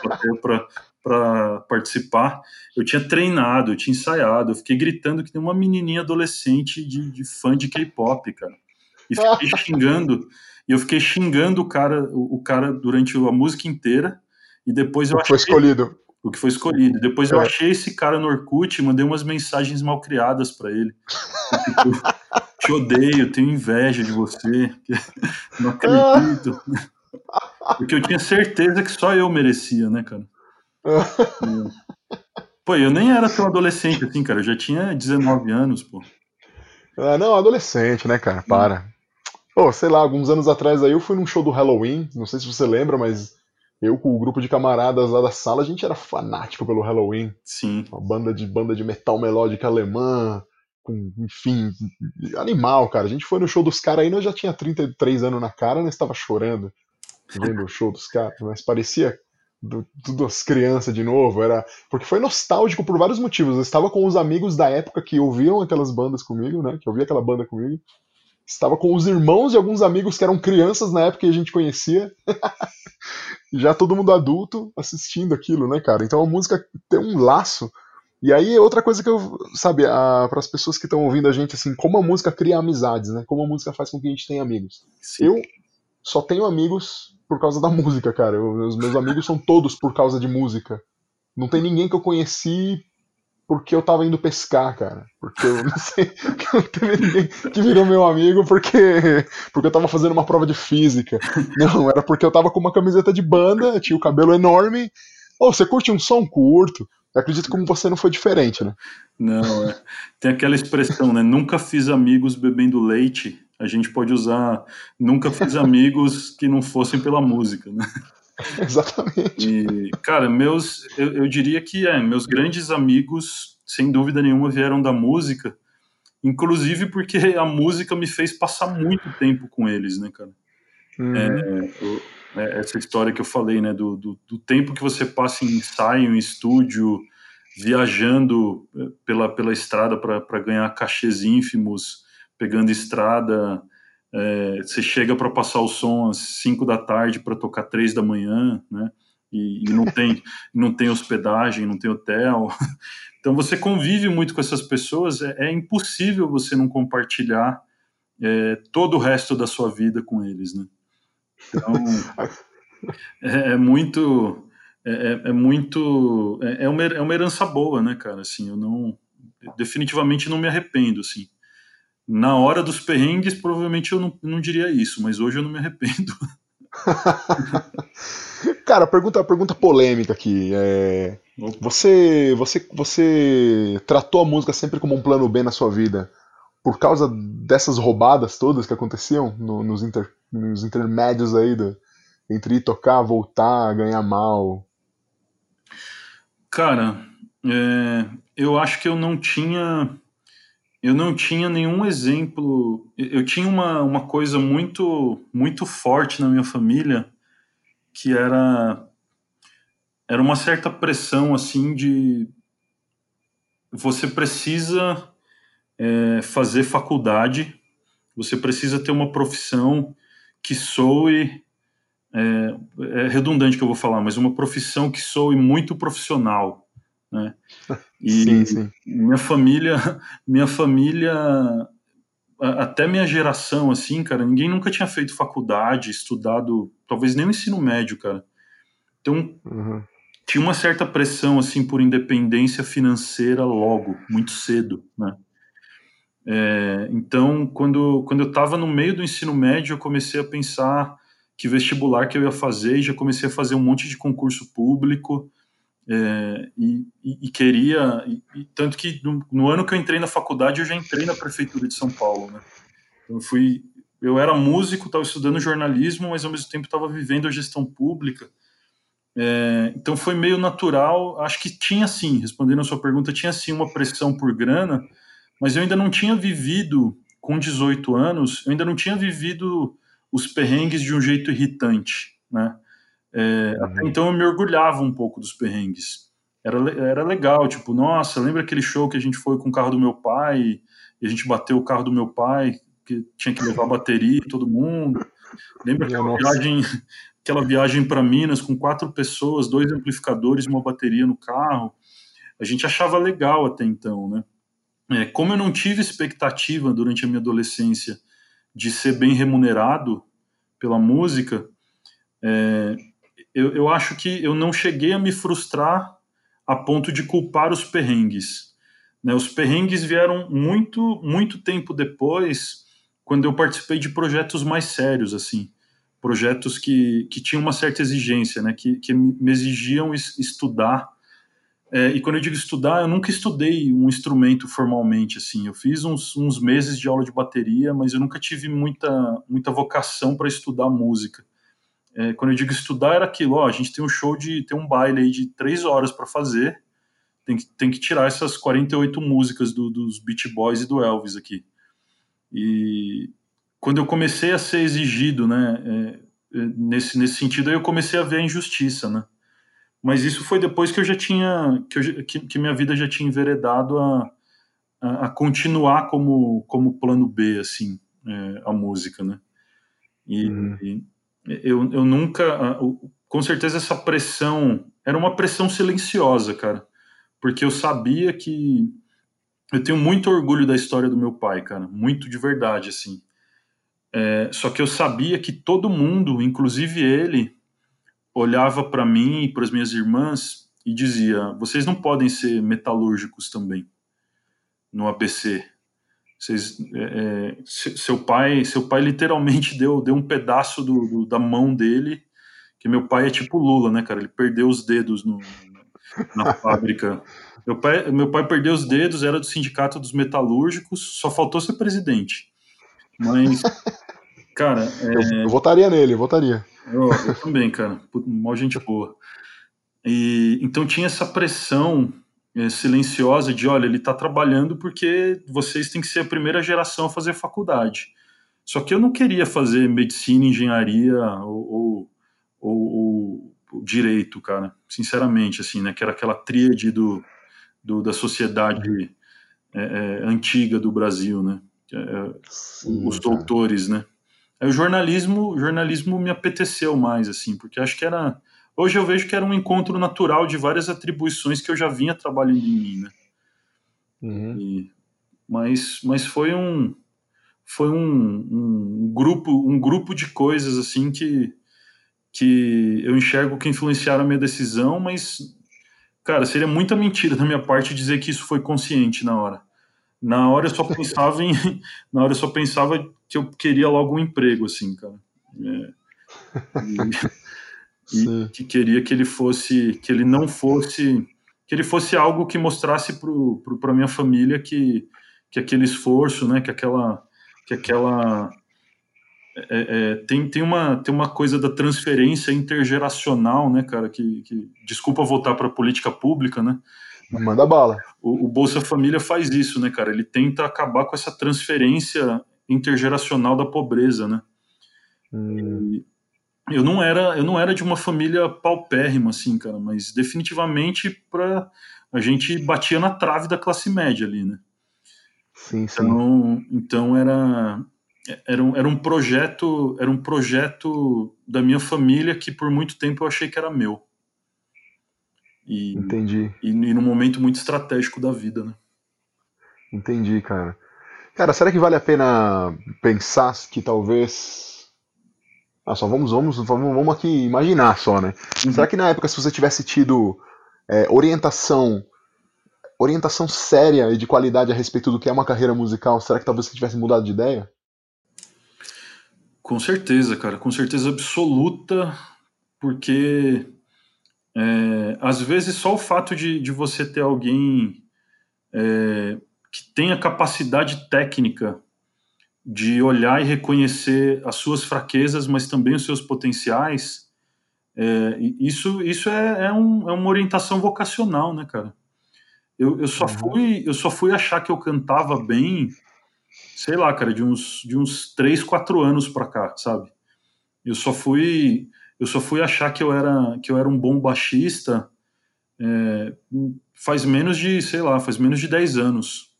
para participar. Eu tinha treinado, eu tinha ensaiado, eu fiquei gritando que nem uma menininha adolescente de, de fã de K-pop, cara. E fiquei xingando. e eu fiquei xingando o cara, o, o cara durante a música inteira, e depois eu achei... Foi escolhido. O que foi escolhido. Depois é. eu achei esse cara no Orkut e mandei umas mensagens mal criadas para ele. Tipo, te odeio, tenho inveja de você, não acredito. Porque eu tinha certeza que só eu merecia, né, cara? Pô, eu nem era tão adolescente assim, cara. Eu já tinha 19 anos, pô. Ah, não, adolescente, né, cara? Para. Pô, sei lá, alguns anos atrás aí eu fui num show do Halloween, não sei se você lembra, mas eu com o grupo de camaradas lá da sala, a gente era fanático pelo Halloween. Sim. Uma banda de banda de metal melódica alemã, com, enfim, animal, cara. A gente foi no show dos caras aí, nós já tinha 33 anos na cara, nós estava chorando vendo o show dos caras, mas parecia do, tudo as crianças de novo, era porque foi nostálgico por vários motivos. Eu estava com os amigos da época que ouviam aquelas bandas comigo, né? Que ouvia aquela banda comigo. Estava com os irmãos e alguns amigos que eram crianças na época que a gente conhecia. Já todo mundo adulto assistindo aquilo, né, cara? Então a música tem um laço. E aí outra coisa que eu, sabe, para as pessoas que estão ouvindo a gente assim, como a música cria amizades, né? Como a música faz com que a gente tenha amigos. Sim. Eu só tenho amigos por causa da música, cara. Eu, os meus amigos são todos por causa de música. Não tem ninguém que eu conheci porque eu tava indo pescar, cara. Porque eu não sei. Não teve ninguém que virou meu amigo porque, porque eu tava fazendo uma prova de física. Não, era porque eu tava com uma camiseta de banda, tinha o cabelo enorme. Oh, você curte um som curto? Eu acredito que como você não foi diferente, né? Não, é. Tem aquela expressão, né? Nunca fiz amigos bebendo leite a gente pode usar nunca fiz amigos que não fossem pela música, né? Exatamente. E, cara, meus, eu, eu diria que é, meus grandes amigos, sem dúvida nenhuma, vieram da música, inclusive porque a música me fez passar muito tempo com eles, né, cara? Uhum. É, é, essa história que eu falei, né, do, do, do, tempo que você passa em ensaio, em estúdio, viajando é, pela, pela estrada para ganhar cachês ínfimos, pegando estrada, é, você chega para passar o som às 5 da tarde para tocar 3 da manhã, né? E, e, não tem não tem hospedagem, não tem hotel. Então você convive muito com essas pessoas, é, é impossível você não compartilhar é, todo o resto da sua vida com eles, né? Então é, é muito é, é, é muito é, é, uma, é uma herança boa, né, cara? Assim, eu não definitivamente não me arrependo, assim na hora dos perrengues, provavelmente eu não, não diria isso, mas hoje eu não me arrependo. Cara, pergunta, pergunta polêmica aqui. É, você, você, você tratou a música sempre como um plano B na sua vida por causa dessas roubadas todas que aconteciam no, nos, inter, nos intermédios aí do, entre ir tocar, voltar, ganhar mal? Cara, é, eu acho que eu não tinha eu não tinha nenhum exemplo. Eu tinha uma, uma coisa muito muito forte na minha família que era era uma certa pressão assim de você precisa é, fazer faculdade, você precisa ter uma profissão que soe é, é redundante que eu vou falar, mas uma profissão que soe muito profissional, né? E sim, sim. minha família, minha família, até minha geração, assim, cara, ninguém nunca tinha feito faculdade, estudado, talvez nem o ensino médio, cara. Então, uhum. tinha uma certa pressão, assim, por independência financeira logo, muito cedo, né? É, então, quando, quando eu estava no meio do ensino médio, eu comecei a pensar que vestibular que eu ia fazer e já comecei a fazer um monte de concurso público é, e, e, queria, e, tanto que no, no, ano que eu entrei na faculdade eu já entrei na prefeitura de São Paulo, né? Então, eu fui, eu era músico, estava estudando jornalismo, mas ao mesmo tempo estava vivendo a gestão pública. É, então foi meio natural. Acho que tinha sim, respondendo a sua pergunta, tinha sim uma pressão por grana, mas eu ainda não tinha vivido com 18 anos, eu ainda não tinha vivido os perrengues de um jeito irritante, né? É, uhum. Até então eu me orgulhava um pouco dos perrengues. Era, era legal, tipo, nossa, lembra aquele show que a gente foi com o carro do meu pai e a gente bateu o carro do meu pai, que tinha que levar bateria todo mundo. Lembra aquela viagem, aquela viagem para Minas com quatro pessoas, dois amplificadores e uma bateria no carro? A gente achava legal até então, né? É, como eu não tive expectativa durante a minha adolescência de ser bem remunerado, pela música, é, eu, eu acho que eu não cheguei a me frustrar a ponto de culpar os perrengues. Né? Os perrengues vieram muito, muito tempo depois, quando eu participei de projetos mais sérios, assim, projetos que, que tinham uma certa exigência, né? que, que me exigiam estudar. É, e quando eu digo estudar, eu nunca estudei um instrumento formalmente, assim. Eu fiz uns, uns meses de aula de bateria, mas eu nunca tive muita, muita vocação para estudar música. É, quando eu digo estudar, era aquilo, ó, a gente tem um show de, tem um baile aí de três horas para fazer, tem que, tem que tirar essas 48 músicas do, dos Beach Boys e do Elvis aqui. E quando eu comecei a ser exigido, né, é, é, nesse, nesse sentido, aí eu comecei a ver a injustiça, né. Mas isso foi depois que eu já tinha, que, eu, que, que minha vida já tinha enveredado a, a, a, continuar como, como plano B, assim, é, a música, né. E, uhum. e eu, eu nunca, com certeza essa pressão, era uma pressão silenciosa, cara, porque eu sabia que eu tenho muito orgulho da história do meu pai, cara, muito de verdade, assim. É, só que eu sabia que todo mundo, inclusive ele, olhava para mim e para as minhas irmãs e dizia: vocês não podem ser metalúrgicos também no APC. Vocês, é, é seu pai, seu pai literalmente deu, deu um pedaço do, do, da mão dele, que meu pai é tipo Lula, né, cara? Ele perdeu os dedos no, na fábrica. Meu pai, meu pai perdeu os dedos, era do sindicato dos metalúrgicos, só faltou ser presidente. Mas, cara. É... Eu, eu, votaria nele, eu votaria. Eu, eu também, cara. Mó gente boa. E, então tinha essa pressão silenciosa de, olha, ele está trabalhando porque vocês têm que ser a primeira geração a fazer faculdade. Só que eu não queria fazer medicina, engenharia ou, ou, ou, ou direito, cara. Sinceramente, assim, né? Que era aquela tríade do, do da sociedade é, é, antiga do Brasil, né? É, Sim, os doutores, né? Aí o jornalismo, jornalismo me apeteceu mais, assim, porque acho que era Hoje eu vejo que era um encontro natural de várias atribuições que eu já vinha trabalhando em mim, né? Uhum. E, mas, mas foi um foi um, um, grupo um grupo de coisas assim que que eu enxergo que influenciaram a minha decisão, mas cara, seria muita mentira da minha parte dizer que isso foi consciente na hora. Na hora eu só pensava em na hora eu só pensava que eu queria logo um emprego assim, cara. É, e, e que queria que ele fosse, que ele não fosse, que ele fosse algo que mostrasse para minha família que, que aquele esforço, né, que aquela, que aquela é, é, tem, tem, uma, tem uma coisa da transferência intergeracional, né, cara, que, que desculpa voltar para a política pública, né, Manda bala. O, o, Bolsa Família faz isso, né, cara? Ele tenta acabar com essa transferência intergeracional da pobreza, né? Hum. E, eu não era eu não era de uma família paupérrima assim cara mas definitivamente para a gente batia na trave da classe média ali né? Sim, sim. então então era era um, era um projeto era um projeto da minha família que por muito tempo eu achei que era meu. E, entendi. e, e num momento muito estratégico da vida né? Entendi cara. Cara será que vale a pena pensar que talvez ah, só vamos, vamos, vamos, vamos aqui imaginar só, né? Uhum. Será que na época, se você tivesse tido é, orientação, orientação séria e de qualidade a respeito do que é uma carreira musical, será que talvez você tivesse mudado de ideia? Com certeza, cara, com certeza absoluta, porque é, às vezes só o fato de, de você ter alguém é, que tenha capacidade técnica de olhar e reconhecer as suas fraquezas, mas também os seus potenciais, é, isso, isso é, é, um, é, uma orientação vocacional, né, cara? Eu, eu, só uhum. fui, eu só fui achar que eu cantava bem, sei lá, cara, de uns, de uns 3, 4 anos pra cá, sabe? Eu só fui, eu só fui achar que eu era, que eu era um bom baixista é, faz menos de, sei lá, faz menos de 10 anos.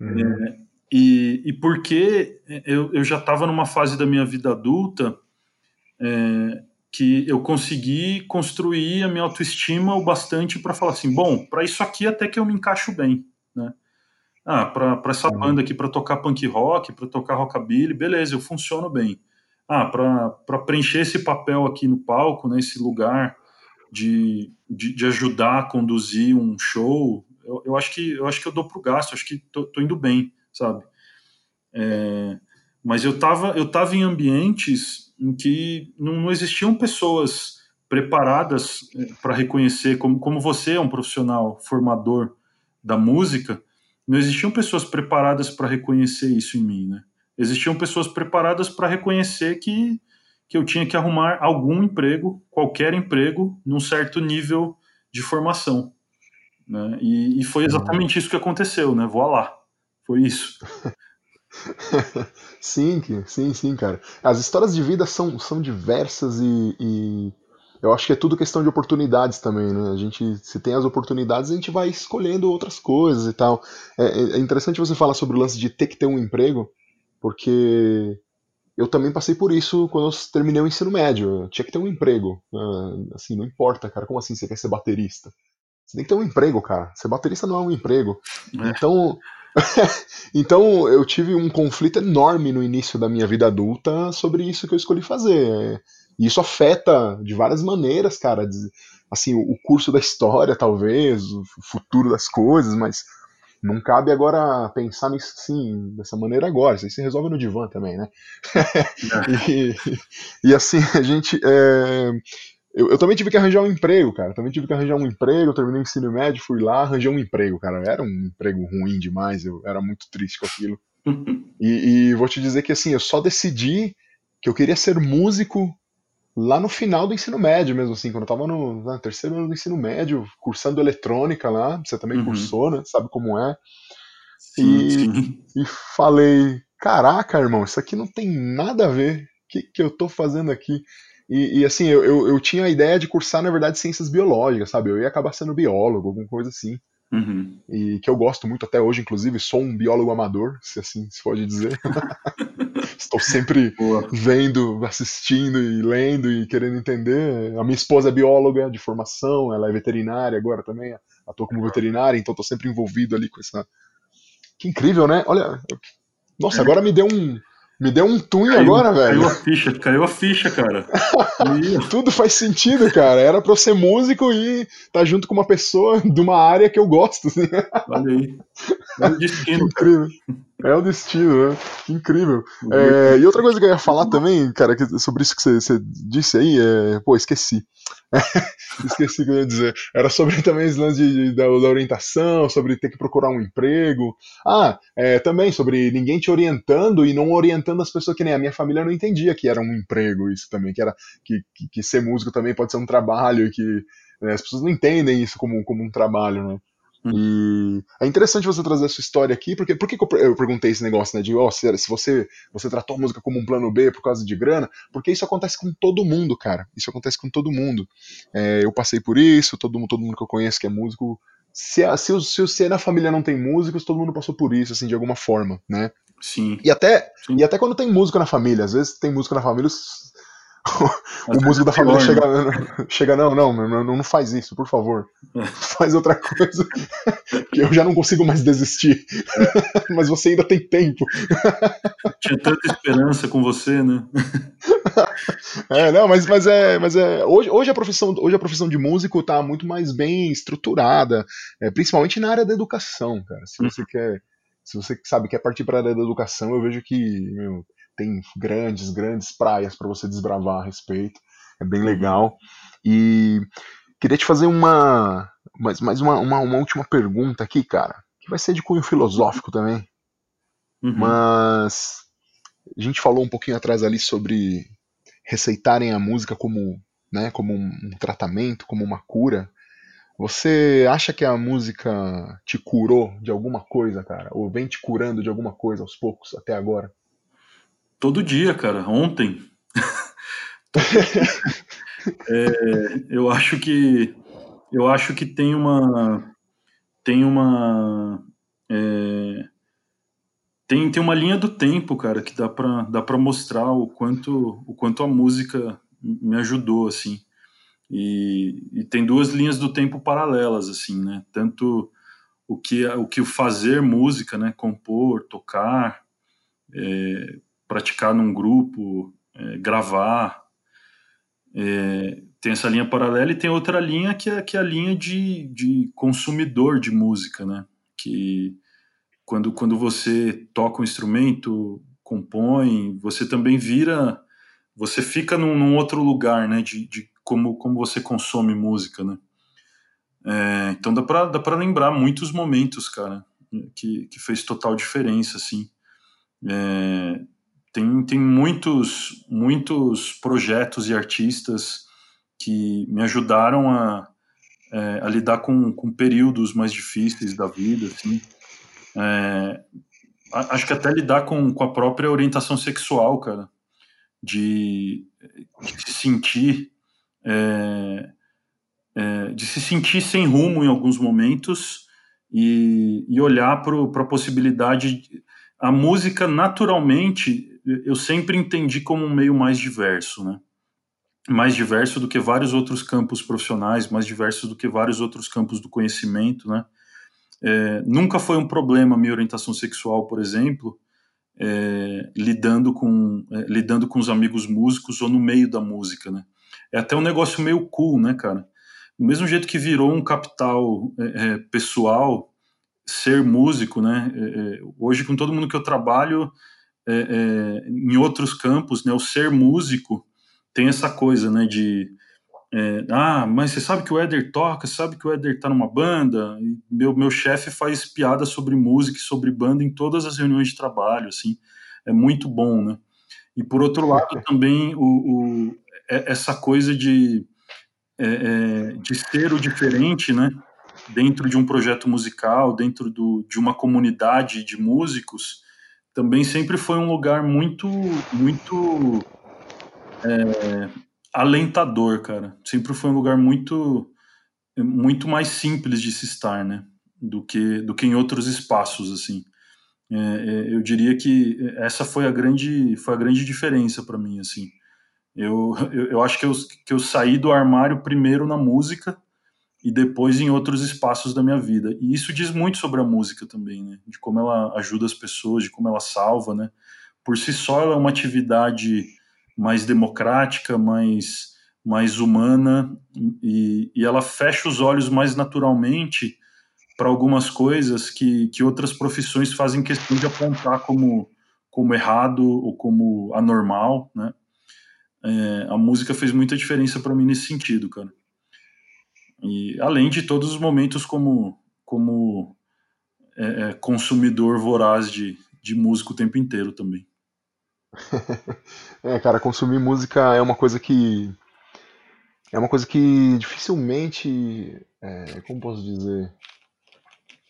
Uhum. É, e, e porque eu, eu já estava numa fase da minha vida adulta é, que eu consegui construir a minha autoestima o bastante para falar assim: bom, para isso aqui até que eu me encaixo bem. Né? Ah, para essa uhum. banda aqui, para tocar punk rock, para tocar rockabilly, beleza, eu funciono bem. ah, para preencher esse papel aqui no palco, né, esse lugar de, de, de ajudar a conduzir um show, eu, eu, acho que eu acho que eu dou pro gasto, acho que tô, tô indo bem, sabe? É, mas eu tava, eu tava em ambientes em que não, não existiam pessoas preparadas é, para reconhecer, como, como você é um profissional formador da música, não existiam pessoas preparadas para reconhecer isso em mim, né? Existiam pessoas preparadas para reconhecer que, que eu tinha que arrumar algum emprego, qualquer emprego, num certo nível de formação. Né? E, e foi uhum. exatamente isso que aconteceu, né? Vou lá. Foi isso. sim, sim, sim, cara. As histórias de vida são, são diversas e, e, eu acho que é tudo questão de oportunidades também, né? A gente, se tem as oportunidades, a gente vai escolhendo outras coisas e tal. É, é interessante você falar sobre o lance de ter que ter um emprego, porque eu também passei por isso quando eu terminei o ensino médio. Eu tinha que ter um emprego. Né? Assim, não importa, cara. Como assim você quer ser baterista? Você tem que ter um emprego, cara. Ser baterista não é um emprego. É. Então, então eu tive um conflito enorme no início da minha vida adulta sobre isso que eu escolhi fazer. E isso afeta de várias maneiras, cara. Assim, o curso da história, talvez, o futuro das coisas, mas não cabe agora pensar nisso assim, dessa maneira agora. Isso aí se resolve no divã também, né? É. e, e, assim, a gente. É, eu, eu, também tive que arranjar um emprego, cara. Também tive que arranjar um emprego. Eu terminei o ensino médio, fui lá, arranjei um emprego, cara. Era um emprego ruim demais, eu era muito triste com aquilo. e, e vou te dizer que assim, eu só decidi que eu queria ser músico lá no final do ensino médio mesmo, assim, quando eu tava no, no terceiro ano do ensino médio, cursando eletrônica lá, você também uhum. cursou, né? Sabe como é. Sim, e, sim. e falei, caraca, irmão, isso aqui não tem nada a ver. O que, que eu tô fazendo aqui? E, e assim, eu, eu, eu, tinha a ideia de cursar, na verdade, ciências biológicas, sabe? Eu ia acabar sendo biólogo, alguma coisa assim. Uhum. E que eu gosto muito até hoje, inclusive, sou um biólogo amador, se assim se pode dizer. Estou sempre Boa. vendo, assistindo e lendo e querendo entender. A minha esposa é bióloga de formação, ela é veterinária agora também, atua como veterinária, então estou sempre envolvido ali com essa. Que incrível, né? Olha, nossa, é. agora me deu um, me deu um twin caiu, agora, velho. Caiu a ficha, caiu a ficha, cara. Tudo faz sentido, cara. Era pra eu ser músico e estar tá junto com uma pessoa de uma área que eu gosto. Assim. Olha aí. É o destino. Incrível. É o destino, né? Incrível. É, e outra coisa que eu ia falar também, cara, sobre isso que você, você disse aí, é. Pô, esqueci. Esqueci o que eu ia dizer. Era sobre também os lances de, de, da, da, orientação, sobre ter que procurar um emprego. Ah, é, também sobre ninguém te orientando e não orientando as pessoas que nem a minha família não entendia que era um emprego isso também, que era que, que, que ser músico também pode ser um trabalho, que né, as pessoas não entendem isso como, como um trabalho, né? E é interessante você trazer essa história aqui, porque por que eu perguntei esse negócio, né? De oh, se você, você tratou a música como um plano B por causa de grana, porque isso acontece com todo mundo, cara. Isso acontece com todo mundo. É, eu passei por isso, todo mundo, todo mundo que eu conheço que é músico. Se, se, se, se na família não tem músicos, todo mundo passou por isso, assim, de alguma forma, né? Sim. E até, Sim. E até quando tem músico na família, às vezes tem músico na família, o músico da família chega, chega, não, não, não, não faz isso, por favor. Faz outra coisa. que eu já não consigo mais desistir. É. Mas você ainda tem tempo. Tinha tanta esperança com você, né? é, não, mas, mas é. Mas é hoje, hoje, a profissão, hoje a profissão de músico está muito mais bem estruturada, é, principalmente na área da educação, cara. Se você uhum. quer. Se você sabe quer partir para a área da educação, eu vejo que meu, tem grandes, grandes praias para você desbravar a respeito. É bem legal. E queria te fazer uma, mais, mais uma, uma, uma última pergunta aqui, cara, que vai ser de cunho filosófico também. Uhum. Mas a gente falou um pouquinho atrás ali sobre receitarem a música como, né, como um, um tratamento, como uma cura. Você acha que a música te curou de alguma coisa, cara? Ou vem te curando de alguma coisa aos poucos até agora? Todo dia, cara. Ontem. é, eu acho que eu acho que tem uma tem uma é, tem, tem uma linha do tempo, cara, que dá para dá para mostrar o quanto o quanto a música me ajudou assim. E, e, tem duas linhas do tempo paralelas assim, né? Tanto o que o que o fazer música, né, compor, tocar, é, praticar num grupo, é, gravar. É, tem essa linha paralela e tem outra linha que é, que é a linha de, de consumidor de música, né? Que quando, quando você toca um instrumento, compõe, você também vira, você fica num, num outro lugar, né? De, de, como, como você consome música, né? É, então dá pra, dá pra lembrar muitos momentos, cara, que, que fez total diferença, assim. É, tem, tem muitos, muitos projetos e artistas que me ajudaram a, é, a lidar com, com períodos mais difíceis da vida, assim. É, acho que até lidar com, com a própria orientação sexual, cara, de, de se sentir é, é, de se sentir sem rumo em alguns momentos e, e olhar para a possibilidade. A música, naturalmente, eu sempre entendi como um meio mais diverso, né? Mais diverso do que vários outros campos profissionais, mais diverso do que vários outros campos do conhecimento, né? É, nunca foi um problema minha orientação sexual, por exemplo, é, lidando com é, lidando com os amigos músicos ou no meio da música, né? É até um negócio meio cool, né, cara? Do mesmo jeito que virou um capital é, é, pessoal ser músico, né? É, hoje, com todo mundo que eu trabalho é, é, em outros campos, né? O ser músico tem essa coisa, né? De ah, mas você sabe que o Éder toca, você sabe que o Éder tá numa banda. E meu meu chefe faz piada sobre música e sobre banda em todas as reuniões de trabalho, assim. É muito bom, né? E por outro lado também o, o essa coisa de é, é, de ser o diferente, né? Dentro de um projeto musical, dentro do, de uma comunidade de músicos, também sempre foi um lugar muito, muito é, alentador, cara. Sempre foi um lugar muito, muito mais simples de se estar, né? Do que, do que em outros espaços, assim. É, é eu diria que essa foi a grande, foi a grande diferença para mim, assim eu, eu, eu, acho que eu, que eu saí do armário primeiro na música e depois em outros espaços da minha vida. E isso diz muito sobre a música também, né? De como ela ajuda as pessoas, de como ela salva, né? Por si só, ela é uma atividade mais democrática, mais, mais humana e, e ela fecha os olhos mais naturalmente para algumas coisas que, que outras profissões fazem questão de apontar como, como errado ou como anormal, né? é, a música fez muita diferença para mim nesse sentido, cara. E além de todos os momentos como como é, é, consumidor voraz de, de música o tempo inteiro também. é, cara, consumir música é uma coisa que é uma coisa que dificilmente, é, como posso dizer,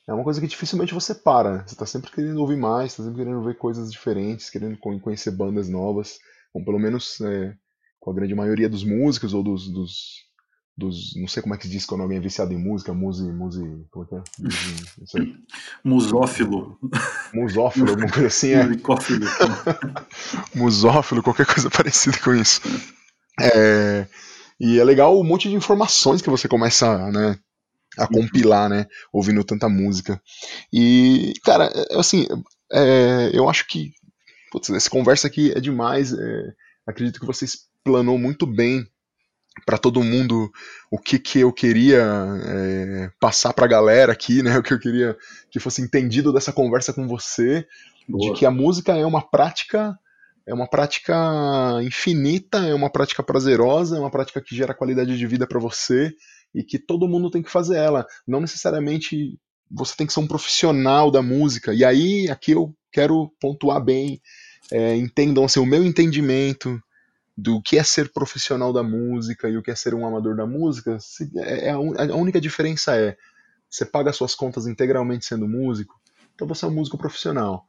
é uma coisa que dificilmente você para. Você está sempre querendo ouvir mais, está sempre querendo ver coisas diferentes, querendo conhecer bandas novas. Bom, pelo menos é, com a grande maioria dos músicos ou dos, dos, dos, não sei como é que se diz quando alguém é viciado em música, muse, muse, como é que é? não sei. Musófilo. Musófilo, alguma coisa assim, é. Musófilo, qualquer coisa parecida com isso. É, e é legal o monte de informações que você começa, né, a compilar, né, ouvindo tanta música. E, cara, é, assim, é, eu acho que, putz, essa conversa aqui é demais, é, acredito que vocês planou muito bem para todo mundo o que, que eu queria é, passar para a galera aqui, né? O que eu queria que fosse entendido dessa conversa com você, Boa. de que a música é uma prática, é uma prática infinita, é uma prática prazerosa, é uma prática que gera qualidade de vida para você e que todo mundo tem que fazer ela. Não necessariamente você tem que ser um profissional da música. E aí, aqui eu quero pontuar bem, é, entendam assim, o meu entendimento do que é ser profissional da música e o que é ser um amador da música, é, é a, única diferença é você paga suas contas integralmente sendo músico, então você é um músico profissional.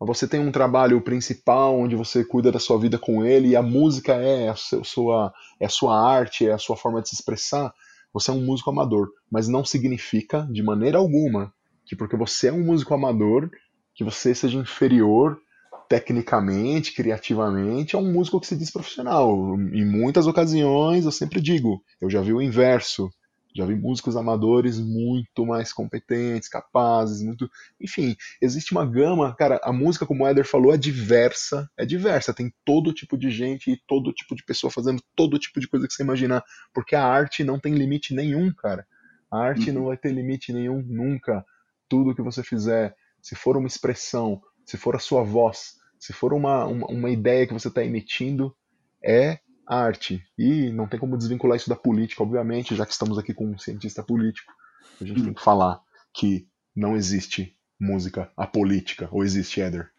Você tem um trabalho principal onde você cuida da sua vida com ele e a música é a sua, é a sua arte, é a sua forma de se expressar. Você é um músico amador, mas não significa de maneira alguma que porque você é um músico amador que você seja inferior tecnicamente, criativamente, é um músico que se diz profissional. Em muitas ocasiões, eu sempre digo, eu já vi o inverso. Já vi músicos amadores muito mais competentes, capazes, muito. Enfim, existe uma gama. Cara, a música, como o Eder falou, é diversa. É diversa. Tem todo tipo de gente e todo tipo de pessoa fazendo todo tipo de coisa que você imaginar. Porque a arte não tem limite nenhum, cara. A arte uhum. não vai ter limite nenhum nunca. Tudo que você fizer, se for uma expressão, se for a sua voz, se for uma, uma, uma ideia que você está emitindo, é arte. E não tem como desvincular isso da política, obviamente, já que estamos aqui com um cientista político. A gente tem que falar que não existe música apolítica, ou existe, Éder?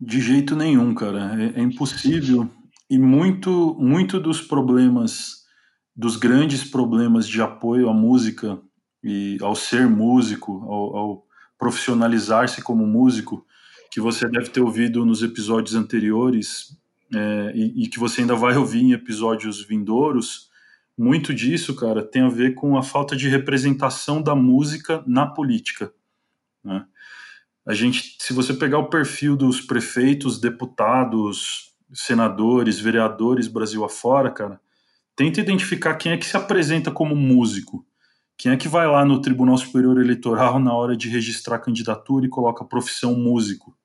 De jeito nenhum, cara. É, é, impossível. E muito, muito dos problemas, dos grandes problemas de apoio à música e ao ser músico, ao, ao profissionalizar-se como músico, que você deve ter ouvido nos episódios anteriores, é, e, e, que você ainda vai ouvir em episódios vindouros, muito disso, cara, tem a ver com a falta de representação da música na política. Né? A gente, se você pegar o perfil dos prefeitos, deputados, senadores, vereadores Brasil afora, cara, tenta identificar quem é que se apresenta como músico. Quem é que vai lá no Tribunal Superior Eleitoral na hora de registrar candidatura e coloca profissão músico?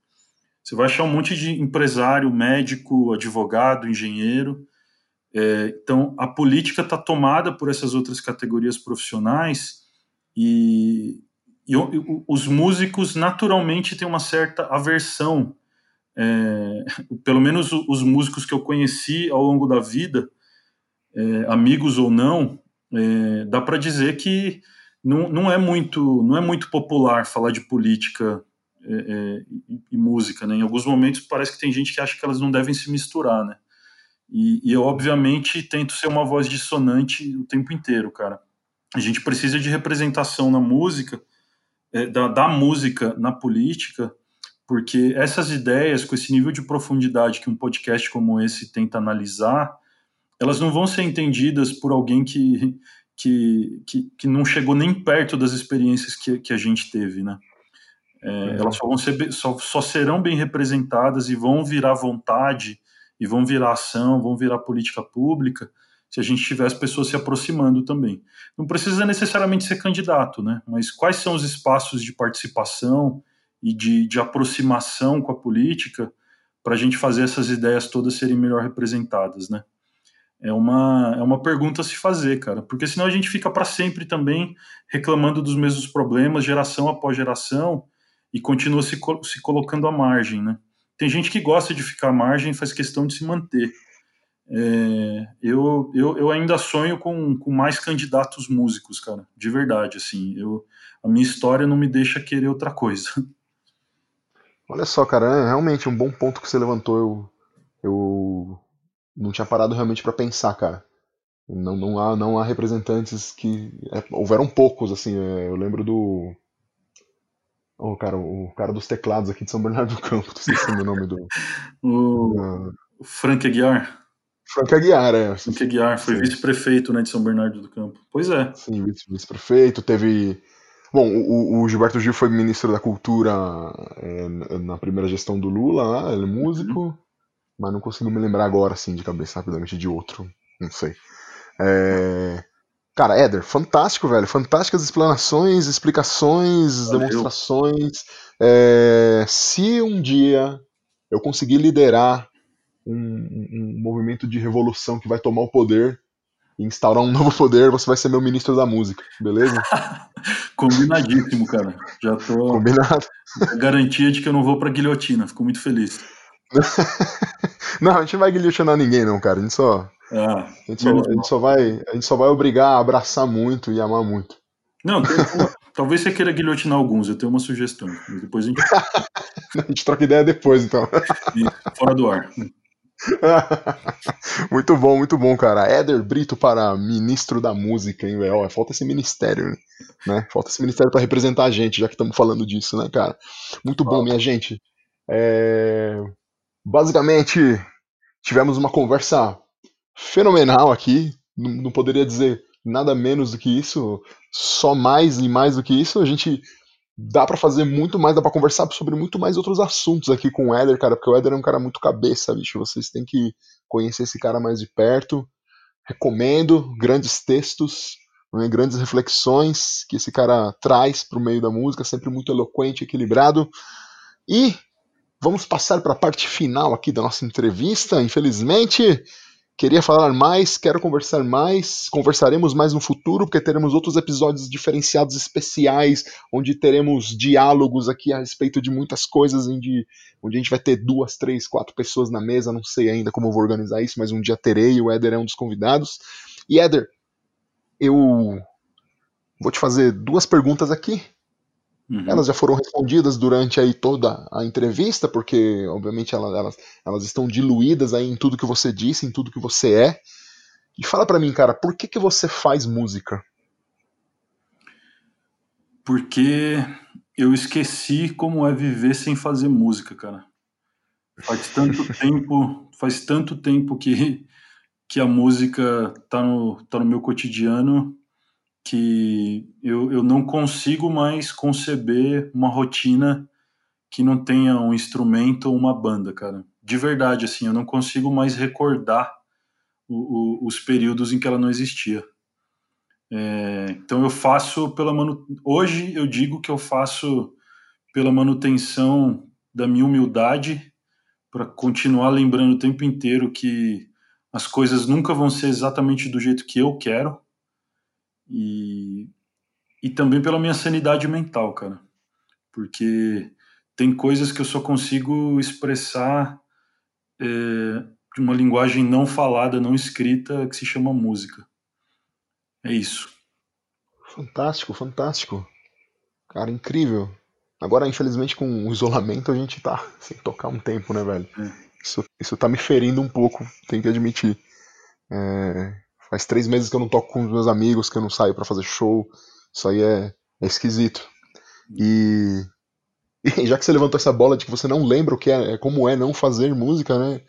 Você vai achar um monte de empresário, médico, advogado, engenheiro. É, então, a política está tomada por essas outras categorias profissionais e, e, e, os músicos naturalmente têm uma certa aversão. É, pelo menos os músicos que eu conheci ao longo da vida, é, amigos ou não, é, dá para dizer que não, não, é muito, não é muito popular falar de política é, é, e, e, música, né? Em alguns momentos parece que tem gente que acha que elas não devem se misturar, né? E, e eu, obviamente, tento ser uma voz dissonante o tempo inteiro, cara. A gente precisa de representação na música, é, da, da música na política, porque essas ideias, com esse nível de profundidade que um podcast como esse tenta analisar, elas não vão ser entendidas por alguém que, que, que, que não chegou nem perto das experiências que, que a gente teve, né? É, uhum. Elas só, vão ser, só, só serão bem representadas e vão virar vontade, e vão virar ação, vão virar política pública, se a gente tiver as pessoas se aproximando também. Não precisa necessariamente ser candidato, né? Mas quais são os espaços de participação e de, de aproximação com a política para a gente fazer essas ideias todas serem melhor representadas, né? É uma, é uma pergunta a se fazer, cara, porque senão a gente fica para sempre também reclamando dos mesmos problemas, geração após geração, e continua se, se colocando à margem, né? Tem gente que gosta de ficar à margem faz questão de se manter. É, eu, eu, eu ainda sonho com, com mais candidatos músicos, cara, de verdade, assim. Eu, a minha história não me deixa querer outra coisa. Olha só, cara, é realmente um bom ponto que você levantou. Eu, eu não tinha parado realmente para pensar, cara. Não, não, há, não há representantes que. É, houveram poucos, assim. É, eu lembro do o cara, o cara dos teclados aqui de São Bernardo do Campo, não sei se é o nome do. o Frank Aguiar. Frank Aguiar, é. Frank Aguiar, foi vice-prefeito né, de São Bernardo do Campo. Pois é. Sim, vice-prefeito. Teve. Bom, o, o, Gilberto Gil foi ministro da Cultura é, na primeira gestão do Lula, ele é músico, uhum. mas não consigo me lembrar agora, assim, de cabeça rapidamente de outro. Não sei. É... Cara, Éder, fantástico, velho. Fantásticas explanações, explicações, Valeu. demonstrações. É, se um dia eu conseguir liderar um, um, movimento de revolução que vai tomar o poder e instaurar um novo poder, você vai ser meu ministro da música, beleza? Combinadíssimo, cara. Já tô. Combinado. Garantia de que eu não vou pra guilhotina. Fico muito feliz. não, a gente não vai guilhotinar ninguém, não, cara. A gente só ah, a, gente só, a, gente só, vai, a gente só vai obrigar a abraçar muito e amar muito. Não, uma, talvez você queira guilhotinar alguns, eu tenho uma sugestão. Depois a gente. a gente troca ideia depois, então. fora do ar. muito bom, muito bom, cara. Éder Brito para ministro da música, hein, velho? Falta esse ministério, né? Falta esse ministério para representar a gente, já que estamos falando disso, né, cara? Muito bom, minha gente. É... Basicamente, tivemos uma conversa fenomenal aqui. Não, não, poderia dizer nada menos do que isso, só mais e mais do que isso. A gente dá para fazer muito mais, dá para conversar sobre muito mais outros assuntos aqui com o Éder, cara, porque o Éder é um cara muito cabeça, bicho. Vocês têm que conhecer esse cara mais de perto. Recomendo grandes textos, né, grandes reflexões que esse cara traz para o meio da música, sempre muito eloquente, equilibrado. E vamos passar para a parte final aqui da nossa entrevista. Infelizmente, Queria falar mais, quero conversar mais, conversaremos mais no futuro, porque teremos outros episódios diferenciados especiais, onde teremos diálogos aqui a respeito de muitas coisas, onde, onde a gente vai ter duas, três, quatro pessoas na mesa, não sei ainda como vou organizar isso, mas um dia terei, o Éder é um dos convidados. E Éder, eu vou te fazer duas perguntas aqui, Uhum. Elas já foram respondidas durante aí toda a entrevista, porque obviamente elas, elas, elas, estão diluídas aí em tudo que você disse, em tudo que você é. E fala para mim, cara, por que, que você faz música? Porque eu esqueci como é viver sem fazer música, cara. Faz tanto tempo, faz tanto tempo que, que a música tá no, tá no meu cotidiano que eu, eu não consigo mais conceber uma rotina que não tenha um instrumento ou uma banda, cara. De verdade, assim, eu não consigo mais recordar o, o, os períodos em que ela não existia. É, então eu faço pela manu... hoje eu digo que eu faço pela manutenção da minha humildade para continuar lembrando o tempo inteiro que as coisas nunca vão ser exatamente do jeito que eu quero e, e também pela minha sanidade mental, cara. Porque tem coisas que eu só consigo expressar é, de uma linguagem não falada, não escrita, que se chama música. É isso. Fantástico, fantástico. Cara, incrível. Agora, infelizmente, com o isolamento, a gente tá sem tocar um tempo, né, velho? É. Isso, isso tá me ferindo um pouco, tenho que admitir. É, Faz três meses que eu não toco com os meus amigos, que eu não saio para fazer show. Isso aí é, é esquisito. E, e, já que você levantou essa bola de que você não lembra o que é, é como é não fazer música, né?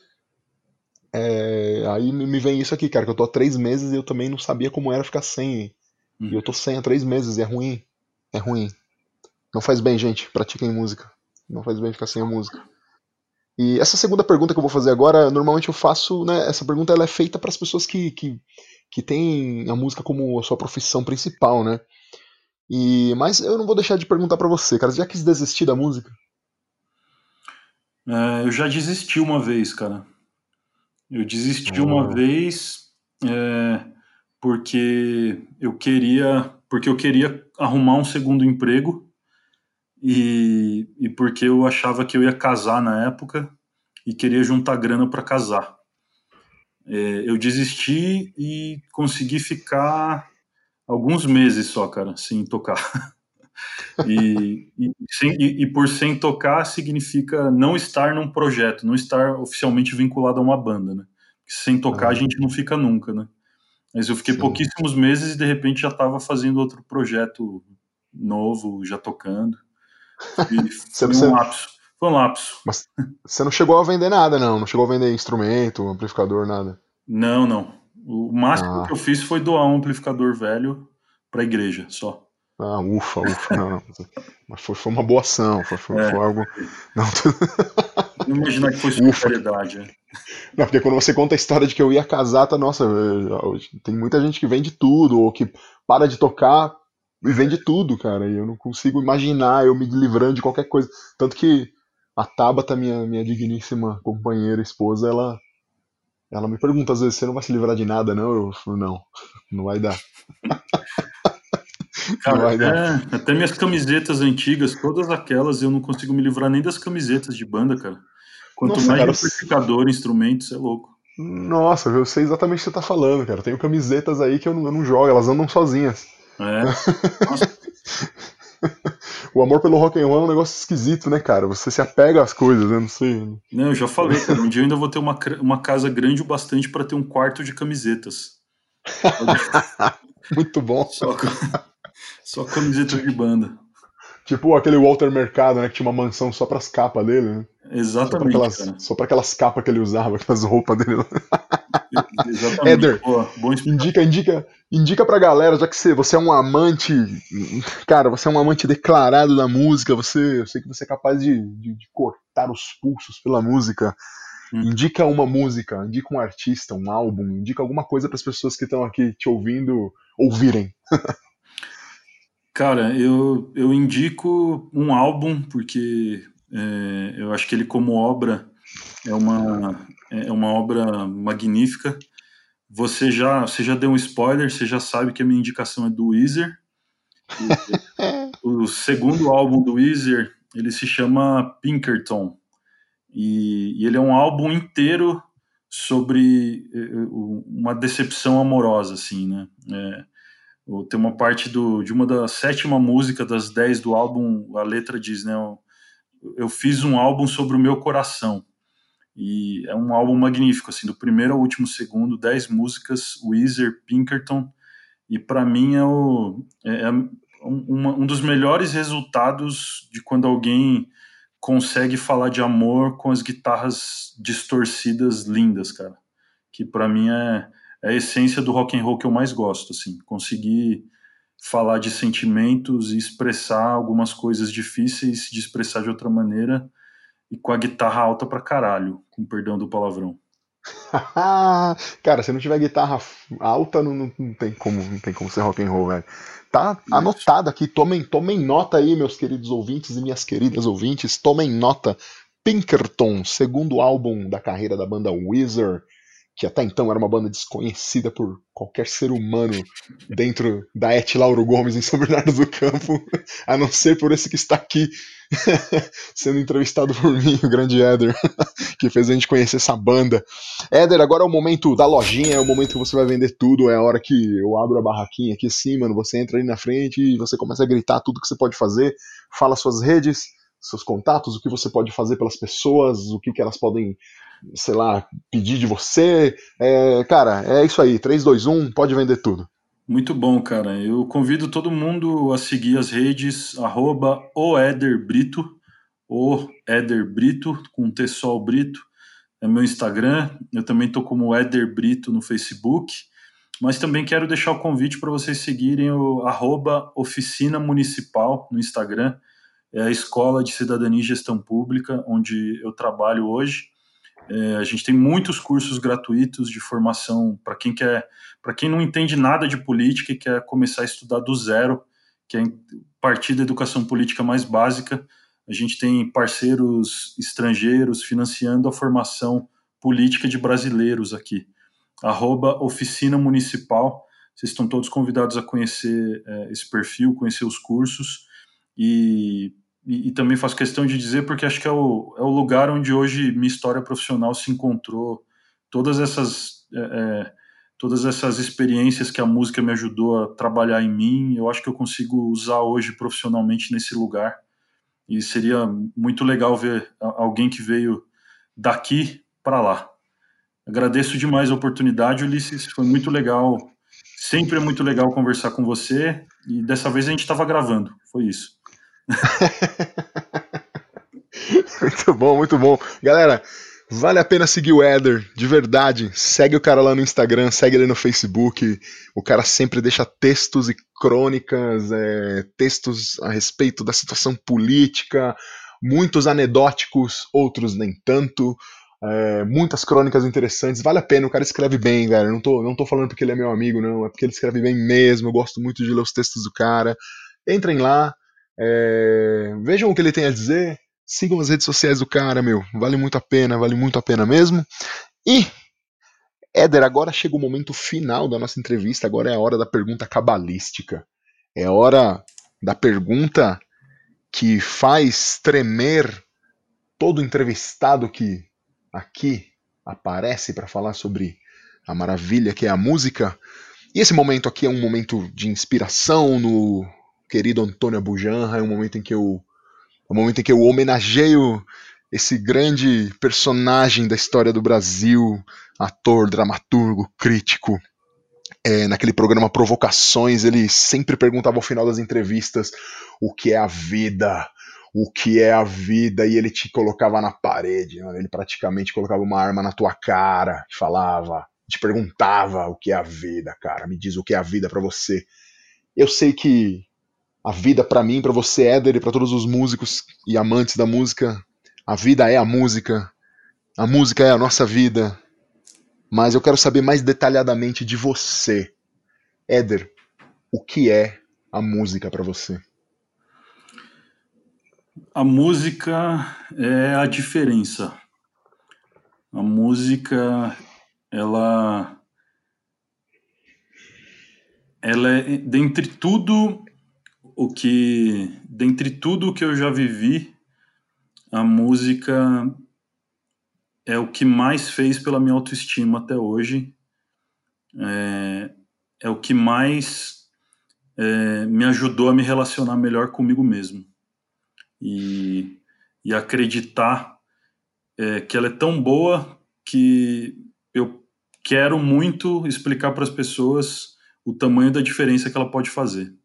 É, aí me vem isso aqui, cara, que eu tô há três meses e eu também não sabia como era ficar sem. E eu tô sem há três meses e é ruim. É ruim. Não faz bem, gente. Pratiquem música. Não faz bem ficar sem a música. E essa segunda pergunta que eu vou fazer agora, normalmente eu faço, né? Essa pergunta ela é feita para as pessoas que, que que tem a música como a sua profissão principal, né? E mas eu não vou deixar de perguntar para você, cara, você já quis desistir da música? É, eu já desisti uma vez, cara. Eu desisti uma vez é, porque eu queria, porque eu queria arrumar um segundo emprego e, e porque eu achava que eu ia casar na época e queria juntar grana para casar. É, eu desisti e consegui ficar alguns meses só, cara, sem tocar. e, e, sem, e, e, por sem tocar significa não estar num projeto, não estar oficialmente vinculado a uma banda, né? Sem tocar ah. a gente não fica nunca, né? Mas eu fiquei Sim. pouquíssimos meses e de repente já estava fazendo outro projeto novo, já tocando. Foi um lapso. Foi um lapso. Mas você não chegou a vender nada, não? Não chegou a vender instrumento, amplificador, nada? Não, não. O máximo ah. que eu fiz foi doar um amplificador velho para a igreja, só. Ah, ufa, ufa. Não, mas foi, foi uma boa ação, foi, foi, é. foi algo. Não, não imaginar que fosse solidariedade. É. Não, porque quando você conta a história de que eu ia casar, tá, nossa, tem muita gente que vende tudo, ou que para de tocar e vende tudo, cara. E eu não consigo imaginar eu me livrando de qualquer coisa. Tanto que a Tabata, minha, minha digníssima companheira, esposa, ela, ela me pergunta às vezes: você não vai se livrar de nada, não? Eu falo: não, não vai dar. Cara, vai dar. É, até minhas camisetas antigas, todas aquelas, eu não consigo me livrar nem das camisetas de banda, cara. Quanto Nossa, mais cara, amplificador, instrumentos, é louco. Nossa, eu sei exatamente o que você tá falando, cara. Tenho camisetas aí que eu não, eu não jogo, elas andam sozinhas. É. O amor pelo rock and roll é um negócio esquisito, né, cara? Você se apega às coisas, né? Não sei. Não, eu já falei, cara. Um dia eu ainda vou ter uma, uma casa grande o bastante para ter um quarto de camisetas. Muito bom. Só, só camisetas de banda. Tipo aquele Walter Mercado, né? Que tinha uma mansão só pras capas dele, né? Exatamente. Só para aquelas, aquelas capas que ele usava, aquelas roupas dele. Exatamente. Éder, indica, indica, indica pra galera, já que você, você é um amante, cara, você é um amante declarado da música, você, eu sei que você é capaz de, de, de cortar os pulsos pela música. Hum. Indica uma música, indica um artista, um álbum, indica alguma coisa para as pessoas que estão aqui te ouvindo ouvirem. Cara, eu, eu indico um álbum, porque é, eu acho que ele, como obra, é uma, é uma obra magnífica. Você já, você já deu um spoiler, você já sabe que a minha indicação é do Weezer. o segundo álbum do Weezer, ele se chama Pinkerton. E, e ele é um álbum inteiro sobre eh, eh, uma decepção amorosa, assim, né? É, tem uma parte do, de uma da sétima música das dez do álbum, a letra diz, né? Eu, eu fiz um álbum sobre o meu coração. E é um álbum magnífico, assim, do primeiro ao último segundo, dez músicas, Weezer, Pinkerton, e para mim é, o, é, é um, um dos melhores resultados de quando alguém consegue falar de amor com as guitarras distorcidas lindas, cara. Que para mim é, é, a essência do rock and roll que eu mais gosto, assim, conseguir falar de sentimentos e expressar algumas coisas difíceis de expressar de outra maneira e com a guitarra alta pra caralho, com perdão do palavrão. Cara, se não tiver guitarra alta, não, não, não, tem como, não tem como ser rock and roll, velho. Tá Isso. anotado aqui, tomem, tomem nota aí, meus queridos ouvintes e minhas queridas ouvintes, tomem nota. Pinkerton, segundo álbum da carreira da banda Weezer, que até então era uma banda desconhecida por qualquer ser humano dentro da Et Lauro Gomes em São Bernardo do Campo, a não ser por esse que está aqui sendo entrevistado por mim, o grande Éder, que fez a gente conhecer essa banda. Éder, agora é o momento da lojinha, é o momento que você vai vender tudo, é a hora que eu abro a barraquinha aqui assim, mano, você entra aí na frente e você começa a gritar tudo que você pode fazer, fala suas redes, seus contatos, o que você pode fazer pelas pessoas, o que, que elas podem sei lá, pedir de você. É, cara, é isso aí. 3, 2, 1, pode vender tudo. Muito bom, cara. Eu convido todo mundo a seguir as redes arroba o Eder Brito, o Eder Brito, com T sol Brito. É meu Instagram. Eu também tô como Eder Brito no Facebook. Mas também quero deixar o convite para vocês seguirem o arroba Oficina Municipal no Instagram. É a Escola de Cidadania e Gestão Pública, onde eu trabalho hoje. É, a gente tem muitos cursos gratuitos de formação para quem quer, para quem não entende nada de política e quer começar a estudar do zero, que é partir da educação política mais básica. A gente tem parceiros estrangeiros financiando a formação política de brasileiros aqui. Arroba Oficina Municipal. Vocês estão todos convidados a conhecer é, esse perfil, conhecer os cursos. E e, e, também faço questão de dizer porque acho que é o, é o lugar onde hoje minha história profissional se encontrou. Todas essas, é, é, todas essas experiências que a música me ajudou a trabalhar em mim, eu acho que eu consigo usar hoje profissionalmente nesse lugar. E seria muito legal ver alguém que veio daqui para lá. Agradeço demais a oportunidade, Ulisses. Foi muito legal. Sempre é muito legal conversar com você. E dessa vez a gente estava gravando. Foi isso. muito bom, muito bom. Galera, vale a pena seguir o Eder, de verdade. Segue o cara lá no Instagram, segue ele no Facebook. O cara sempre deixa textos e crônicas, é, textos a respeito da situação política, muitos anedóticos, outros nem tanto. É, muitas crônicas interessantes, vale a pena, o cara escreve bem, velho. Não tô, não tô falando porque ele é meu amigo, não, é porque ele escreve bem mesmo. Eu gosto muito de ler os textos do cara. Entrem lá, é, vejam o que ele tem a dizer, sigam as redes sociais do cara, meu. Vale muito a pena, vale muito a pena mesmo. E, Éder, agora chega o momento final da nossa entrevista. Agora é a hora da pergunta cabalística. É a hora da pergunta que faz tremer todo entrevistado que aqui aparece para falar sobre a maravilha que é a música. E esse momento aqui é um momento de inspiração no querido Antônio Abujanra, é um momento em que eu é um momento em que eu homenageio esse grande personagem da história do Brasil, ator, dramaturgo, crítico. É, naquele programa Provocações, ele sempre perguntava ao final das entrevistas o que é a vida, o que é a vida, e ele te colocava na parede, né? ele praticamente colocava uma arma na tua cara, falava, te perguntava o que é a vida, cara, me diz o que é a vida para você. Eu sei que a vida para mim, para você, Éder, e para todos os músicos e amantes da música. A vida é a música. a música é a nossa vida, mas eu quero saber mais detalhadamente de você. Éder, o que é a música para você? A música é a diferença. A música, ela, ela é dentre tudo o que, dentre tudo o que eu já vivi, a música é o que mais fez pela minha autoestima até hoje. É, é o que mais é, me ajudou a me relacionar melhor comigo mesmo. E, e acreditar é, que ela é tão boa que eu quero muito explicar para as pessoas o tamanho da diferença que ela pode fazer.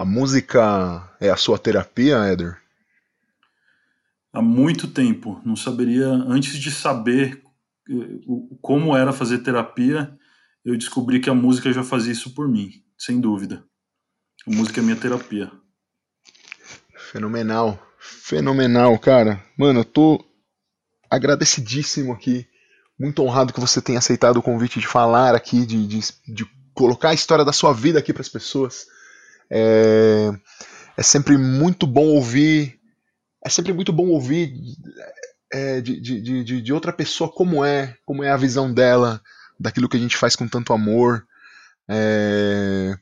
A música é a sua terapia, Éder? Há muito tempo. Não saberia, antes de saber eh, como era fazer terapia, eu descobri que a música já fazia isso por mim, sem dúvida. A música é minha terapia. Fenomenal. Fenomenal, cara. Mano, eu tô agradecidíssimo aqui. Muito honrado que você tenha aceitado o convite de falar aqui, de, de, de colocar a história da sua vida aqui para as pessoas. É, é sempre muito bom ouvir. É sempre muito bom ouvir é, de, de, de, de outra pessoa como é, como é a visão dela, daquilo que a gente faz com tanto amor. É,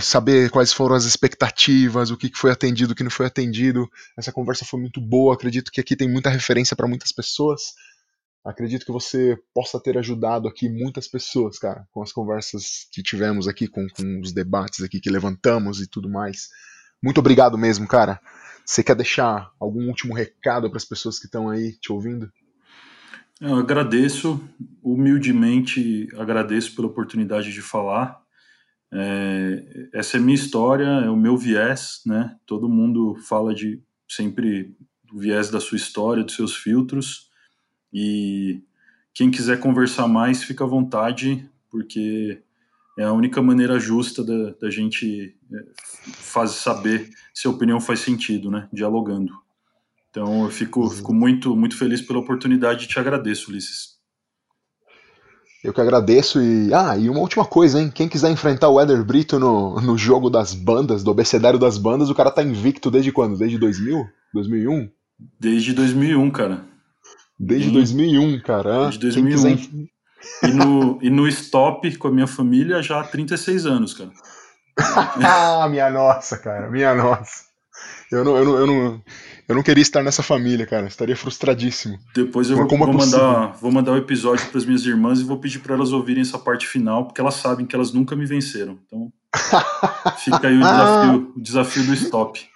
saber quais foram as expectativas, o que foi atendido, o que não foi atendido. Essa conversa foi muito boa. Acredito que aqui tem muita referência para muitas pessoas. Acredito que você possa ter ajudado aqui muitas pessoas, cara, com as conversas que tivemos aqui, com, com os debates aqui que levantamos e tudo mais. Muito obrigado mesmo, cara. Você quer deixar algum último recado para as pessoas que estão aí te ouvindo? Eu agradeço, humildemente agradeço pela oportunidade de falar. É, essa é minha história, é o meu viés, né? Todo mundo fala de sempre do viés da sua história, dos seus filtros. E quem quiser conversar mais, fica à vontade, porque é a única maneira justa da, da gente é, faz, saber se a opinião faz sentido, né? Dialogando. Então eu fico, uhum. fico muito, muito feliz pela oportunidade e te agradeço, Ulisses. Eu que agradeço e. Ah, e uma última coisa, hein? Quem quiser enfrentar o Eder Brito no, no jogo das bandas, do abecedário das bandas, o cara tá invicto desde quando? Desde 2000? 2001? Desde 2001, cara. Desde 2001, cara. Desde 2001. Quiser... E, no, e no stop com a minha família já há 36 anos, cara. ah, minha nossa, cara, minha nossa. Eu não, eu, não, eu, não, eu não queria estar nessa família, cara. estaria frustradíssimo. Depois eu vou, vou, é mandar, vou mandar o um episódio para as minhas irmãs e vou pedir para elas ouvirem essa parte final, porque elas sabem que elas nunca me venceram. Então fica aí o desafio, o desafio do stop.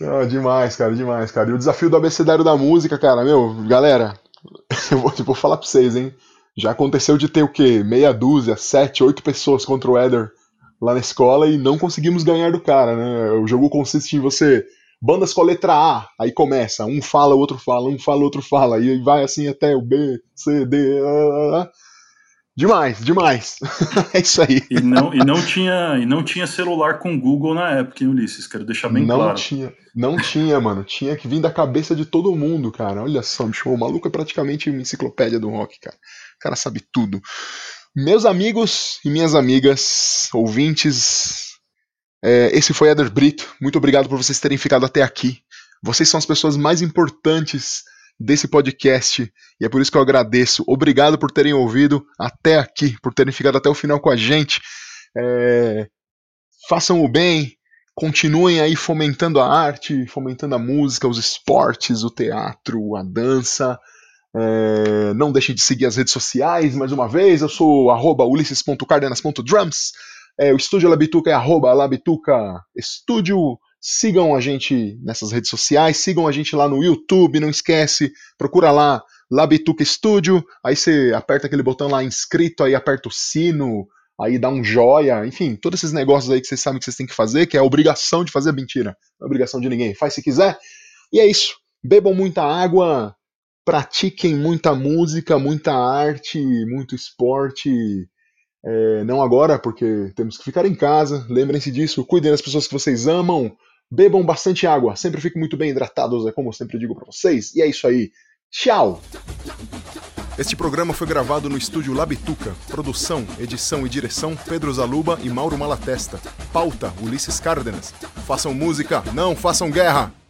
Não, demais, cara, demais, cara. E o desafio do abecedário da música, cara, meu, galera, eu vou, vou falar para vocês, hein? Já aconteceu de ter o quê? Meia dúzia, sete, oito pessoas contra o Eder lá na escola e não conseguimos ganhar do cara, né? O jogo consiste em você bandas com a letra A, aí começa, um fala, o outro fala, um fala, o outro fala, e vai assim até o B, C, D, a, a. Demais, demais. é isso aí. E não, e, não tinha, e não tinha celular com Google na época, hein, Ulisses? Quero deixar bem não claro. Tinha, não tinha, mano. Tinha que vir da cabeça de todo mundo, cara. Olha só, bicho, o maluco é praticamente uma enciclopédia do rock, cara. O cara sabe tudo. Meus amigos e minhas amigas, ouvintes, é, esse foi Eder Brito. Muito obrigado por vocês terem ficado até aqui. Vocês são as pessoas mais importantes desse podcast e é por isso que eu agradeço. Obrigado por terem ouvido até aqui, por terem ficado até o final com a gente. É, façam o bem, continuem aí fomentando a arte, fomentando a música, os esportes, o teatro, a dança. É, não deixem de seguir as redes sociais mais uma vez. Eu sou ulisses.cardenas.drums. É, o Estúdio Labituca é arroba Labituca Estúdio. Sigam a gente nessas redes sociais, sigam a gente lá no YouTube, não esquece, procura lá Labituca Estúdio, aí você aperta aquele botão lá inscrito, aí aperta o sino, aí dá um joia, enfim, todos esses negócios aí que vocês sabem que vocês têm que fazer, que é obrigação de fazer mentira, não é obrigação de ninguém, faz se quiser. E é isso, bebam muita água, pratiquem muita música, muita arte, muito esporte, é, não agora, porque temos que ficar em casa. Lembrem-se disso, cuidem das pessoas que vocês amam. Bebam bastante água, sempre fiquem muito bem hidratados, é como eu sempre digo para vocês. E é isso aí. Tchau! Este programa foi gravado no estúdio Labituca. Produção, edição e direção Pedro Zaluba e Mauro Malatesta. Pauta Ulisses Cárdenas. Façam música, não façam guerra!